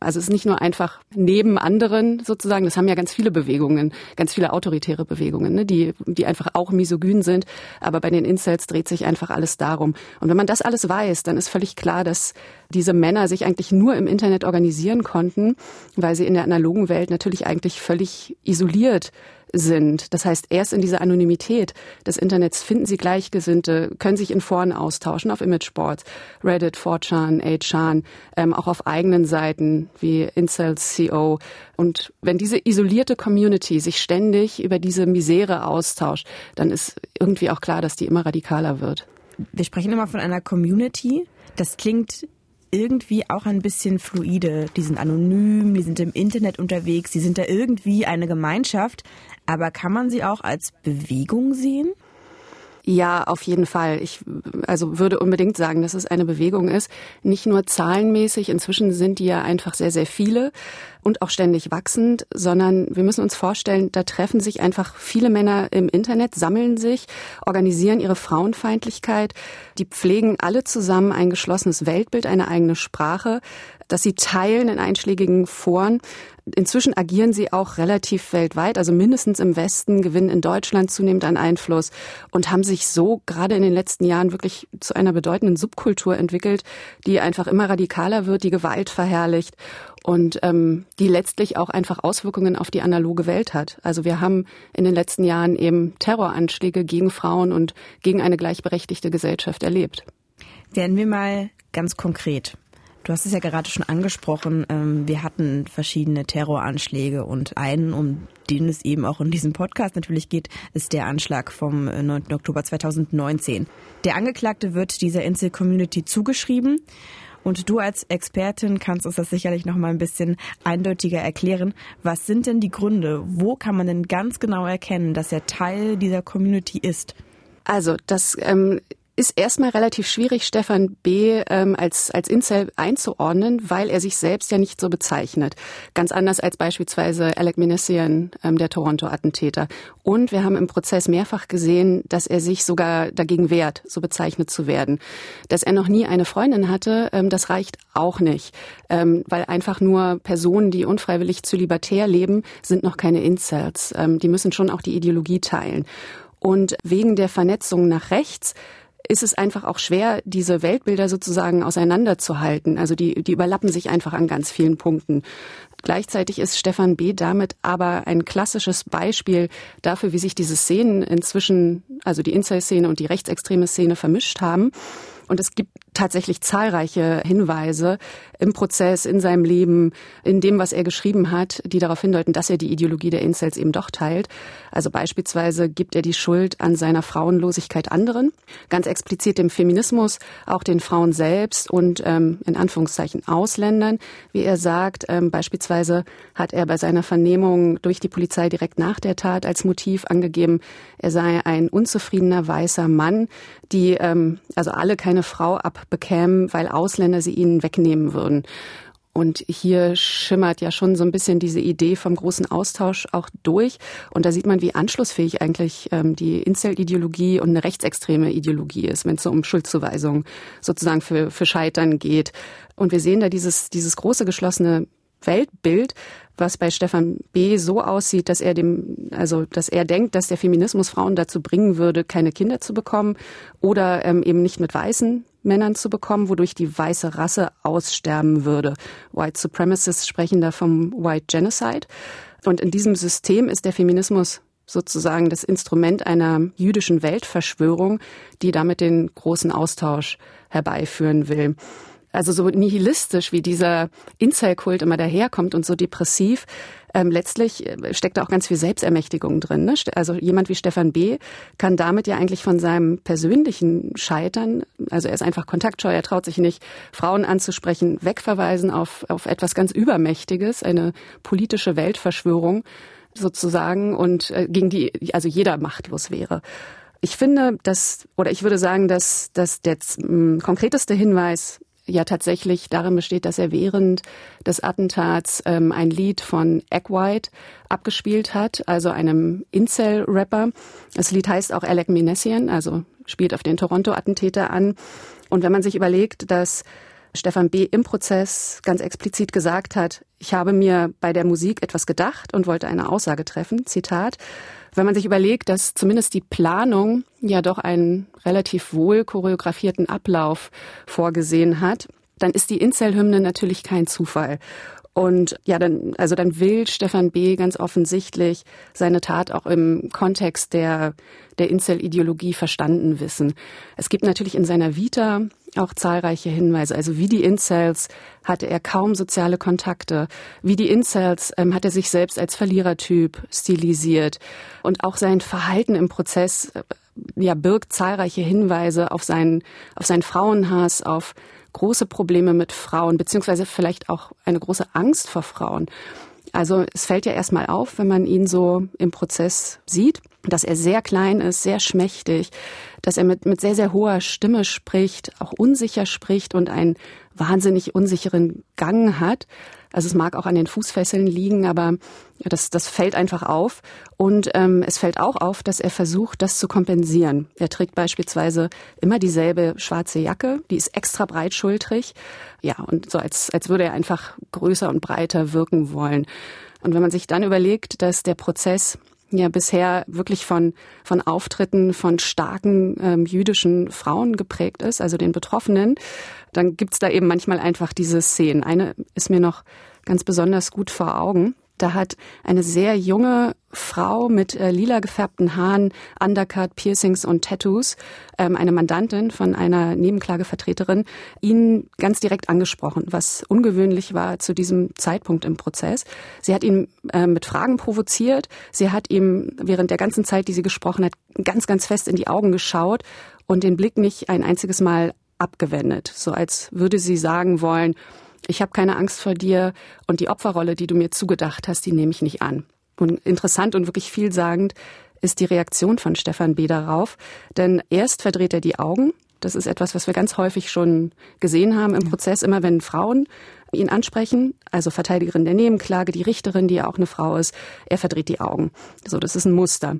Also es ist nicht nur einfach neben anderen sozusagen, das haben ja ganz viele Bewegungen, ganz viele autoritäre Bewegungen, ne, die, die einfach auch misogyn sind. Aber bei den Incels dreht sich einfach alles darum. Und wenn man das alles weiß, dann ist völlig klar, dass diese Männer sich eigentlich nur im Internet organisieren konnten, weil sie in der analogen Welt natürlich eigentlich völlig isoliert sind. Das heißt, erst in dieser Anonymität des Internets finden sie Gleichgesinnte, können sich in Foren austauschen, auf Imageboards, Reddit, 4chan, 8chan, ähm, auch auf eigenen Seiten wie Incels.co. Und wenn diese isolierte Community sich ständig über diese Misere austauscht, dann ist irgendwie auch klar, dass die immer radikaler wird. Wir sprechen immer von einer Community. Das klingt irgendwie auch ein bisschen fluide. Die sind anonym, die sind im Internet unterwegs, die sind da irgendwie eine Gemeinschaft. Aber kann man sie auch als Bewegung sehen? Ja, auf jeden Fall. Ich also würde unbedingt sagen, dass es eine Bewegung ist. Nicht nur zahlenmäßig, inzwischen sind die ja einfach sehr, sehr viele und auch ständig wachsend, sondern wir müssen uns vorstellen, da treffen sich einfach viele Männer im Internet, sammeln sich, organisieren ihre Frauenfeindlichkeit, die pflegen alle zusammen ein geschlossenes Weltbild, eine eigene Sprache, das sie teilen in einschlägigen Foren. Inzwischen agieren sie auch relativ weltweit, also mindestens im Westen, gewinnen in Deutschland zunehmend an Einfluss und haben sich so gerade in den letzten Jahren wirklich zu einer bedeutenden Subkultur entwickelt, die einfach immer radikaler wird, die Gewalt verherrlicht und ähm, die letztlich auch einfach Auswirkungen auf die analoge Welt hat. Also wir haben in den letzten Jahren eben Terroranschläge gegen Frauen und gegen eine gleichberechtigte Gesellschaft erlebt. Werden wir mal ganz konkret. Du hast es ja gerade schon angesprochen. Ähm, wir hatten verschiedene Terroranschläge und einen, um den es eben auch in diesem Podcast natürlich geht, ist der Anschlag vom 9. Äh, Oktober 2019. Der Angeklagte wird dieser Insel-Community zugeschrieben. Und du als Expertin kannst uns das sicherlich noch mal ein bisschen eindeutiger erklären. Was sind denn die Gründe? Wo kann man denn ganz genau erkennen, dass er Teil dieser Community ist? Also das ähm, ist erstmal relativ schwierig, Stefan B. Ähm, als, als Incel einzuordnen, weil er sich selbst ja nicht so bezeichnet. Ganz anders als beispielsweise Alec Minassian, ähm, der Toronto-Attentäter. Und wir haben im Prozess mehrfach gesehen, dass er sich sogar dagegen wehrt, so bezeichnet zu werden. Dass er noch nie eine Freundin hatte, ähm, das reicht auch nicht, ähm, weil einfach nur Personen, die unfreiwillig zölibatär leben, sind noch keine Incels. Ähm, die müssen schon auch die Ideologie teilen. Und wegen der Vernetzung nach rechts ist es einfach auch schwer, diese Weltbilder sozusagen auseinanderzuhalten. Also die, die überlappen sich einfach an ganz vielen Punkten. Gleichzeitig ist Stefan B. damit aber ein klassisches Beispiel dafür, wie sich diese Szenen inzwischen, also die Incel-Szene und die rechtsextreme Szene vermischt haben. Und es gibt tatsächlich zahlreiche Hinweise im Prozess, in seinem Leben, in dem, was er geschrieben hat, die darauf hindeuten, dass er die Ideologie der Incels eben doch teilt. Also beispielsweise gibt er die Schuld an seiner Frauenlosigkeit anderen, ganz explizit dem Feminismus, auch den Frauen selbst und ähm, in Anführungszeichen Ausländern. Wie er sagt, ähm, beispielsweise hat er bei seiner Vernehmung durch die Polizei direkt nach der Tat als Motiv angegeben, er sei ein unzufriedener weißer Mann, die ähm, also alle keine Frau abbekämen, weil Ausländer sie ihnen wegnehmen würden. Und hier schimmert ja schon so ein bisschen diese Idee vom großen Austausch auch durch. Und da sieht man, wie anschlussfähig eigentlich ähm, die Incel-Ideologie und eine rechtsextreme Ideologie ist, wenn es so um Schuldzuweisung sozusagen für, für Scheitern geht. Und wir sehen da dieses, dieses große geschlossene Weltbild, was bei Stefan B. so aussieht, dass er dem, also dass er denkt, dass der Feminismus Frauen dazu bringen würde, keine Kinder zu bekommen oder ähm, eben nicht mit weißen Männern zu bekommen, wodurch die weiße Rasse aussterben würde. White Supremacists sprechen da vom White Genocide. Und in diesem System ist der Feminismus sozusagen das Instrument einer jüdischen Weltverschwörung, die damit den großen Austausch herbeiführen will also so nihilistisch wie dieser Incel-Kult immer daherkommt und so depressiv, ähm, letztlich äh, steckt da auch ganz viel Selbstermächtigung drin. Ne? Also jemand wie Stefan B. kann damit ja eigentlich von seinem persönlichen Scheitern, also er ist einfach kontaktscheu, er traut sich nicht, Frauen anzusprechen, wegverweisen auf, auf etwas ganz Übermächtiges, eine politische Weltverschwörung sozusagen und äh, gegen die also jeder machtlos wäre. Ich finde, dass, oder ich würde sagen, dass, dass der konkreteste Hinweis ja tatsächlich darin besteht, dass er während des Attentats ähm, ein Lied von Egg White abgespielt hat, also einem Incel-Rapper. Das Lied heißt auch Alec Minessian, also spielt auf den Toronto-Attentäter an. Und wenn man sich überlegt, dass Stefan B. im Prozess ganz explizit gesagt hat, ich habe mir bei der Musik etwas gedacht und wollte eine Aussage treffen, Zitat, wenn man sich überlegt, dass zumindest die Planung ja doch einen relativ wohl choreografierten Ablauf vorgesehen hat, dann ist die Incel-Hymne natürlich kein Zufall. Und ja, dann, also dann will Stefan B. ganz offensichtlich seine Tat auch im Kontext der, der Incel-Ideologie verstanden wissen. Es gibt natürlich in seiner Vita auch zahlreiche Hinweise. Also wie die Incels hatte er kaum soziale Kontakte. Wie die Incels ähm, hat er sich selbst als Verlierertyp stilisiert. Und auch sein Verhalten im Prozess äh, ja, birgt zahlreiche Hinweise auf seinen, auf seinen Frauenhass, auf große Probleme mit Frauen, beziehungsweise vielleicht auch eine große Angst vor Frauen. Also es fällt ja erstmal auf, wenn man ihn so im Prozess sieht, dass er sehr klein ist, sehr schmächtig, dass er mit, mit sehr, sehr hoher Stimme spricht, auch unsicher spricht und einen wahnsinnig unsicheren Gang hat. Also es mag auch an den Fußfesseln liegen, aber das, das fällt einfach auf. Und ähm, es fällt auch auf, dass er versucht, das zu kompensieren. Er trägt beispielsweise immer dieselbe schwarze Jacke, die ist extra breitschultrig. Ja, und so als, als würde er einfach größer und breiter wirken wollen. Und wenn man sich dann überlegt, dass der Prozess ja bisher wirklich von, von Auftritten von starken ähm, jüdischen Frauen geprägt ist, also den Betroffenen, dann gibt's da eben manchmal einfach diese Szenen. Eine ist mir noch ganz besonders gut vor Augen. Da hat eine sehr junge Frau mit äh, lila gefärbten Haaren, Undercut, Piercings und Tattoos, ähm, eine Mandantin von einer Nebenklagevertreterin, ihn ganz direkt angesprochen, was ungewöhnlich war zu diesem Zeitpunkt im Prozess. Sie hat ihn äh, mit Fragen provoziert. Sie hat ihm während der ganzen Zeit, die sie gesprochen hat, ganz, ganz fest in die Augen geschaut und den Blick nicht ein einziges Mal abgewendet, so als würde sie sagen wollen, ich habe keine Angst vor dir und die Opferrolle, die du mir zugedacht hast, die nehme ich nicht an. Und interessant und wirklich vielsagend ist die Reaktion von Stefan B. darauf, denn erst verdreht er die Augen. Das ist etwas, was wir ganz häufig schon gesehen haben im Prozess, immer wenn Frauen ihn ansprechen, also Verteidigerin der Nebenklage, die Richterin, die ja auch eine Frau ist, er verdreht die Augen. So, das ist ein Muster.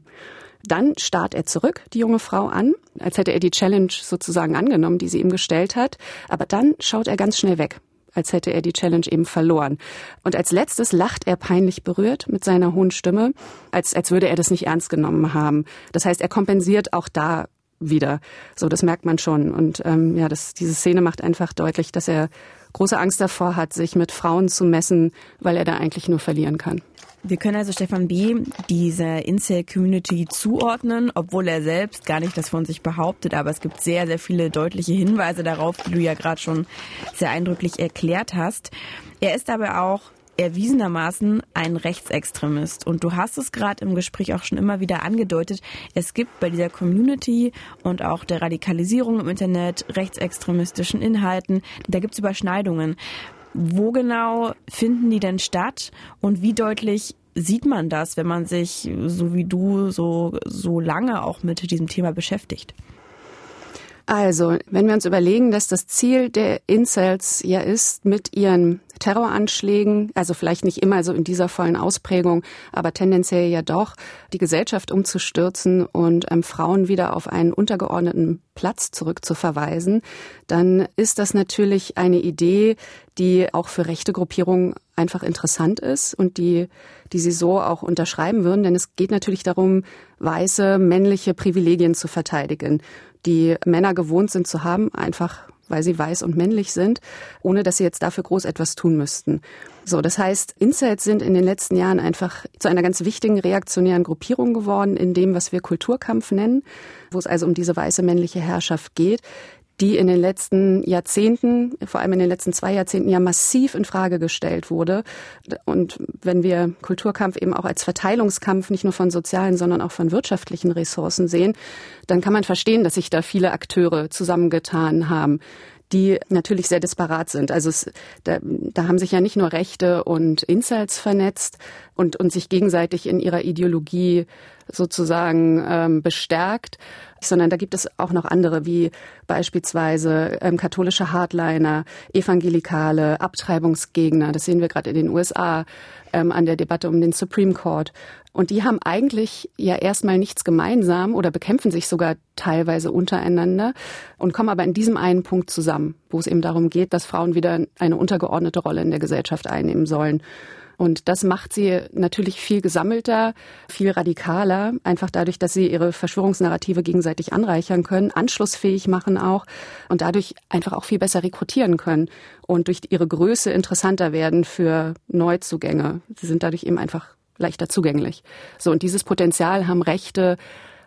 Dann starrt er zurück, die junge Frau an, als hätte er die Challenge sozusagen angenommen, die sie ihm gestellt hat. Aber dann schaut er ganz schnell weg als hätte er die Challenge eben verloren. Und als letztes lacht er peinlich berührt mit seiner hohen Stimme, als, als würde er das nicht ernst genommen haben. Das heißt, er kompensiert auch da wieder. So, das merkt man schon. Und ähm, ja, das, diese Szene macht einfach deutlich, dass er große Angst davor hat, sich mit Frauen zu messen, weil er da eigentlich nur verlieren kann. Wir können also Stefan B. dieser Incel-Community zuordnen, obwohl er selbst gar nicht das von sich behauptet. Aber es gibt sehr, sehr viele deutliche Hinweise darauf, die du ja gerade schon sehr eindrücklich erklärt hast. Er ist aber auch erwiesenermaßen ein Rechtsextremist. Und du hast es gerade im Gespräch auch schon immer wieder angedeutet. Es gibt bei dieser Community und auch der Radikalisierung im Internet, rechtsextremistischen Inhalten, da gibt es Überschneidungen. Wo genau finden die denn statt und wie deutlich sieht man das, wenn man sich, so wie du, so, so lange auch mit diesem Thema beschäftigt? Also, wenn wir uns überlegen, dass das Ziel der Incels ja ist, mit ihren Terroranschlägen, also vielleicht nicht immer so in dieser vollen Ausprägung, aber tendenziell ja doch, die Gesellschaft umzustürzen und ähm, Frauen wieder auf einen untergeordneten Platz zurückzuverweisen, dann ist das natürlich eine Idee, die auch für rechte Gruppierungen einfach interessant ist und die, die sie so auch unterschreiben würden. Denn es geht natürlich darum, weiße männliche Privilegien zu verteidigen, die Männer gewohnt sind zu haben, einfach weil sie weiß und männlich sind, ohne dass sie jetzt dafür groß etwas tun müssten. So, das heißt, Incels sind in den letzten Jahren einfach zu einer ganz wichtigen reaktionären Gruppierung geworden in dem, was wir Kulturkampf nennen, wo es also um diese weiße männliche Herrschaft geht, die in den letzten Jahrzehnten, vor allem in den letzten zwei Jahrzehnten ja massiv in Frage gestellt wurde. Und wenn wir Kulturkampf eben auch als Verteilungskampf nicht nur von sozialen, sondern auch von wirtschaftlichen Ressourcen sehen, dann kann man verstehen, dass sich da viele Akteure zusammengetan haben die natürlich sehr disparat sind. Also es, da, da haben sich ja nicht nur Rechte und Incels vernetzt und, und sich gegenseitig in ihrer Ideologie sozusagen ähm, bestärkt, sondern da gibt es auch noch andere, wie beispielsweise ähm, katholische Hardliner, Evangelikale, Abtreibungsgegner. Das sehen wir gerade in den USA ähm, an der Debatte um den Supreme Court. Und die haben eigentlich ja erstmal nichts gemeinsam oder bekämpfen sich sogar teilweise untereinander und kommen aber in diesem einen Punkt zusammen, wo es eben darum geht, dass Frauen wieder eine untergeordnete Rolle in der Gesellschaft einnehmen sollen. Und das macht sie natürlich viel gesammelter, viel radikaler, einfach dadurch, dass sie ihre Verschwörungsnarrative gegenseitig anreichern können, anschlussfähig machen auch und dadurch einfach auch viel besser rekrutieren können und durch ihre Größe interessanter werden für Neuzugänge. Sie sind dadurch eben einfach leichter zugänglich. So, und dieses Potenzial haben Rechte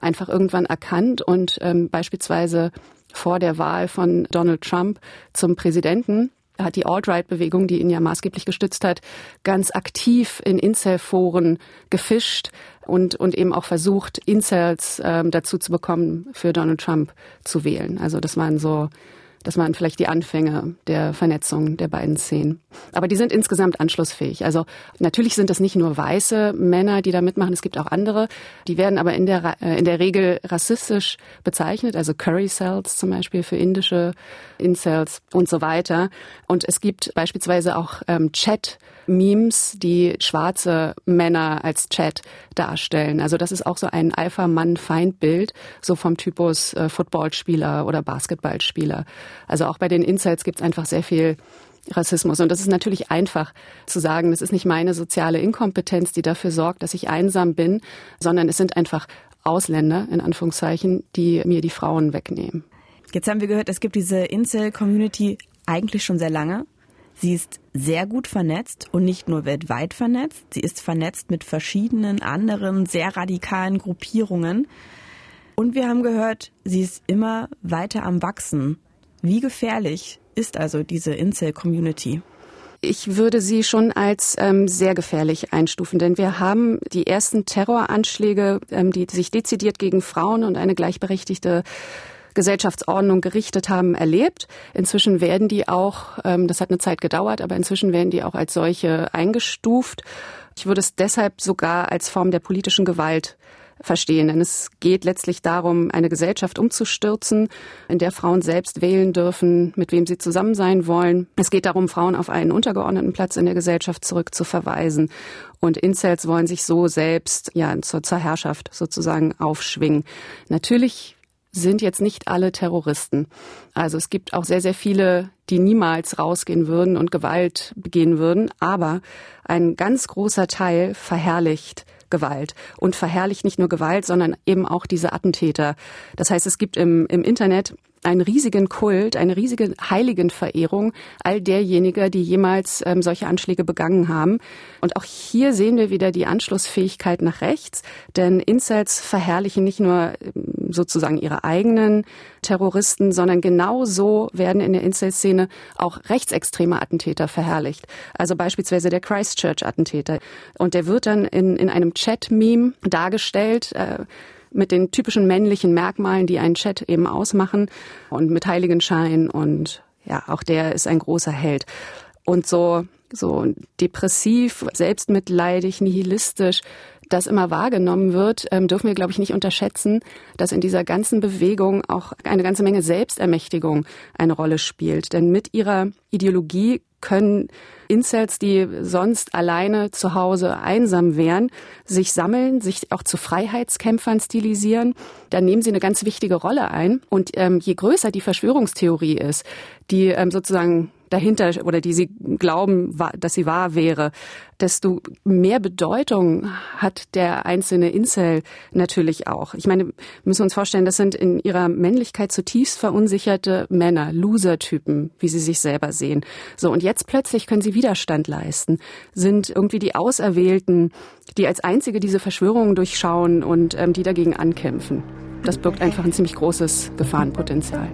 einfach irgendwann erkannt und ähm, beispielsweise vor der Wahl von Donald Trump zum Präsidenten hat die Alt-Right-Bewegung, die ihn ja maßgeblich gestützt hat, ganz aktiv in Incel-Foren gefischt und, und eben auch versucht, Incels ähm, dazu zu bekommen, für Donald Trump zu wählen. Also das waren so das waren vielleicht die Anfänge der Vernetzung der beiden Szenen. Aber die sind insgesamt anschlussfähig. Also natürlich sind das nicht nur weiße Männer, die da mitmachen. Es gibt auch andere. Die werden aber in der, äh, in der Regel rassistisch bezeichnet. Also Curry Cells zum Beispiel für indische Incels und so weiter. Und es gibt beispielsweise auch ähm, Chat Memes, die schwarze Männer als Chat darstellen. Also das ist auch so ein Alpha-Mann-Feindbild, so vom Typus äh, Footballspieler oder Basketballspieler. Also auch bei den Insights gibt es einfach sehr viel Rassismus. Und das ist natürlich einfach zu sagen, das ist nicht meine soziale Inkompetenz, die dafür sorgt, dass ich einsam bin, sondern es sind einfach Ausländer, in Anführungszeichen, die mir die Frauen wegnehmen. Jetzt haben wir gehört, es gibt diese Incel-Community eigentlich schon sehr lange. Sie ist sehr gut vernetzt und nicht nur weltweit vernetzt. Sie ist vernetzt mit verschiedenen anderen sehr radikalen Gruppierungen. Und wir haben gehört, sie ist immer weiter am Wachsen. Wie gefährlich ist also diese Incel-Community? Ich würde sie schon als ähm, sehr gefährlich einstufen, denn wir haben die ersten Terroranschläge, ähm, die sich dezidiert gegen Frauen und eine gleichberechtigte Gesellschaftsordnung gerichtet haben, erlebt. Inzwischen werden die auch, ähm, das hat eine Zeit gedauert, aber inzwischen werden die auch als solche eingestuft. Ich würde es deshalb sogar als Form der politischen Gewalt verstehen. Denn es geht letztlich darum, eine Gesellschaft umzustürzen, in der Frauen selbst wählen dürfen, mit wem sie zusammen sein wollen. Es geht darum, Frauen auf einen untergeordneten Platz in der Gesellschaft zurückzuverweisen. Und Incels wollen sich so selbst ja zur, zur Herrschaft sozusagen aufschwingen. Natürlich sind jetzt nicht alle Terroristen. Also es gibt auch sehr, sehr viele, die niemals rausgehen würden und Gewalt begehen würden. Aber ein ganz großer Teil verherrlicht Gewalt und verherrlicht nicht nur Gewalt, sondern eben auch diese Attentäter. Das heißt, es gibt im, im Internet einen riesigen Kult, eine riesige Heiligenverehrung all derjenigen, die jemals ähm, solche Anschläge begangen haben. Und auch hier sehen wir wieder die Anschlussfähigkeit nach rechts, denn Incels verherrlichen nicht nur ähm, sozusagen ihre eigenen Terroristen, sondern genauso werden in der Incel-Szene auch rechtsextreme Attentäter verherrlicht. Also beispielsweise der Christchurch-Attentäter. Und der wird dann in, in einem Chat-Meme dargestellt. Äh, mit den typischen männlichen Merkmalen, die einen Chat eben ausmachen und mit Heiligenschein und ja, auch der ist ein großer Held. Und so, so depressiv, selbstmitleidig, nihilistisch, das immer wahrgenommen wird, ähm, dürfen wir, glaube ich, nicht unterschätzen, dass in dieser ganzen Bewegung auch eine ganze Menge Selbstermächtigung eine Rolle spielt. Denn mit ihrer Ideologie können Incels, die sonst alleine zu Hause einsam wären, sich sammeln, sich auch zu Freiheitskämpfern stilisieren. Dann nehmen sie eine ganz wichtige Rolle ein. Und ähm, je größer die Verschwörungstheorie ist, die ähm, sozusagen dahinter oder die sie glauben, dass sie wahr wäre, desto mehr Bedeutung hat der einzelne Incel natürlich auch. Ich meine, wir müssen uns vorstellen, das sind in ihrer Männlichkeit zutiefst verunsicherte Männer, Loser-Typen, wie sie sich selber sehen. So, und jetzt plötzlich können sie Widerstand leisten, sind irgendwie die Auserwählten, die als einzige diese Verschwörungen durchschauen und ähm, die dagegen ankämpfen. Das birgt einfach ein ziemlich großes Gefahrenpotenzial.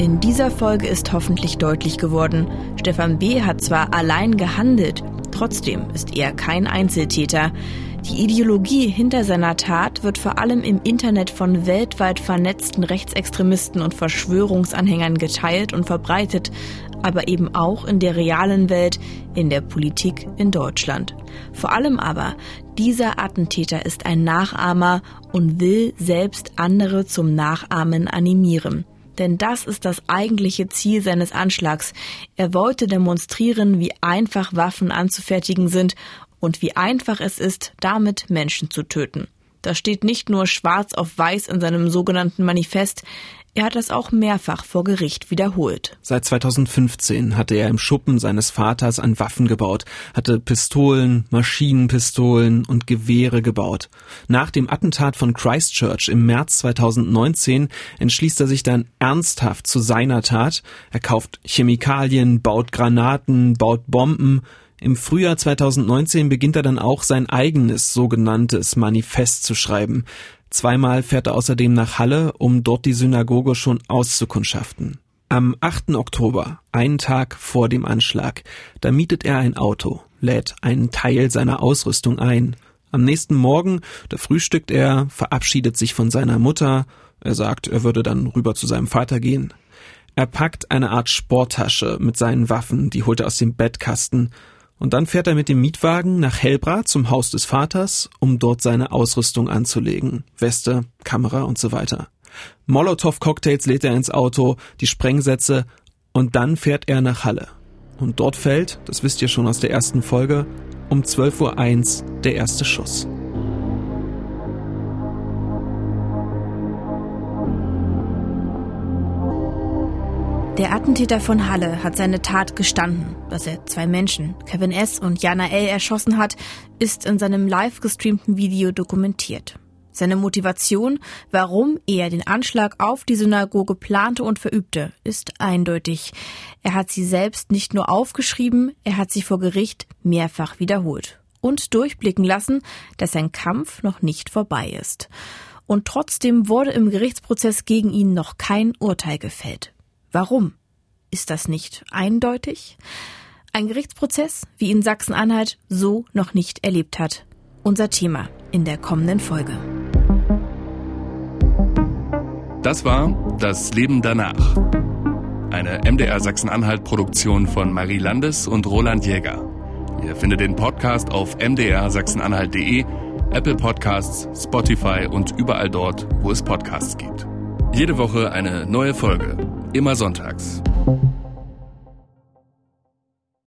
In dieser Folge ist hoffentlich deutlich geworden, Stefan B. hat zwar allein gehandelt, trotzdem ist er kein Einzeltäter. Die Ideologie hinter seiner Tat wird vor allem im Internet von weltweit vernetzten Rechtsextremisten und Verschwörungsanhängern geteilt und verbreitet, aber eben auch in der realen Welt, in der Politik in Deutschland. Vor allem aber, dieser Attentäter ist ein Nachahmer und will selbst andere zum Nachahmen animieren. Denn das ist das eigentliche Ziel seines Anschlags. Er wollte demonstrieren, wie einfach Waffen anzufertigen sind und wie einfach es ist, damit Menschen zu töten. Das steht nicht nur schwarz auf weiß in seinem sogenannten Manifest, er hat das auch mehrfach vor Gericht wiederholt. Seit 2015 hatte er im Schuppen seines Vaters an Waffen gebaut, hatte Pistolen, Maschinenpistolen und Gewehre gebaut. Nach dem Attentat von Christchurch im März 2019 entschließt er sich dann ernsthaft zu seiner Tat. Er kauft Chemikalien, baut Granaten, baut Bomben, im Frühjahr 2019 beginnt er dann auch sein eigenes sogenanntes Manifest zu schreiben. Zweimal fährt er außerdem nach Halle, um dort die Synagoge schon auszukundschaften. Am 8. Oktober, einen Tag vor dem Anschlag, da mietet er ein Auto, lädt einen Teil seiner Ausrüstung ein. Am nächsten Morgen, da frühstückt er, verabschiedet sich von seiner Mutter, er sagt, er würde dann rüber zu seinem Vater gehen. Er packt eine Art Sporttasche mit seinen Waffen, die holt er aus dem Bettkasten, und dann fährt er mit dem Mietwagen nach Hellbra zum Haus des Vaters, um dort seine Ausrüstung anzulegen. Weste, Kamera und so weiter. Molotow-Cocktails lädt er ins Auto, die Sprengsätze und dann fährt er nach Halle. Und dort fällt, das wisst ihr schon aus der ersten Folge, um 12.01 Uhr der erste Schuss. Der Attentäter von Halle hat seine Tat gestanden. Dass er zwei Menschen, Kevin S. und Jana L. erschossen hat, ist in seinem live gestreamten Video dokumentiert. Seine Motivation, warum er den Anschlag auf die Synagoge plante und verübte, ist eindeutig. Er hat sie selbst nicht nur aufgeschrieben, er hat sie vor Gericht mehrfach wiederholt und durchblicken lassen, dass sein Kampf noch nicht vorbei ist. Und trotzdem wurde im Gerichtsprozess gegen ihn noch kein Urteil gefällt. Warum? Ist das nicht eindeutig? Ein Gerichtsprozess, wie ihn Sachsen-Anhalt so noch nicht erlebt hat. Unser Thema in der kommenden Folge. Das war Das Leben danach. Eine MDR Sachsen-Anhalt-Produktion von Marie Landes und Roland Jäger. Ihr findet den Podcast auf mdrsachsenanhalt.de, Apple Podcasts, Spotify und überall dort, wo es Podcasts gibt. Jede Woche eine neue Folge. Immer sonntags.